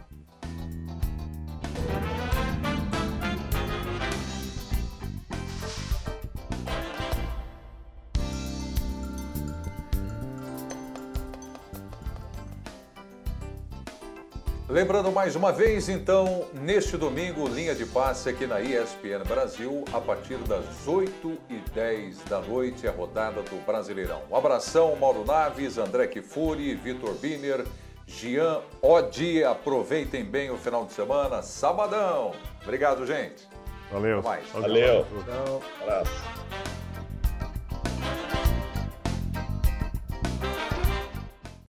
Lembrando mais uma vez, então, neste domingo, linha de passe aqui na ESPN Brasil, a partir das 8h10 da noite, a rodada do Brasileirão. Um abração, Mauro Naves, André Kifuri, Vitor Biner, Gian Odi. Aproveitem bem o final de semana, sabadão. Obrigado, gente. Valeu. Valeu. Valeu. Um abraço.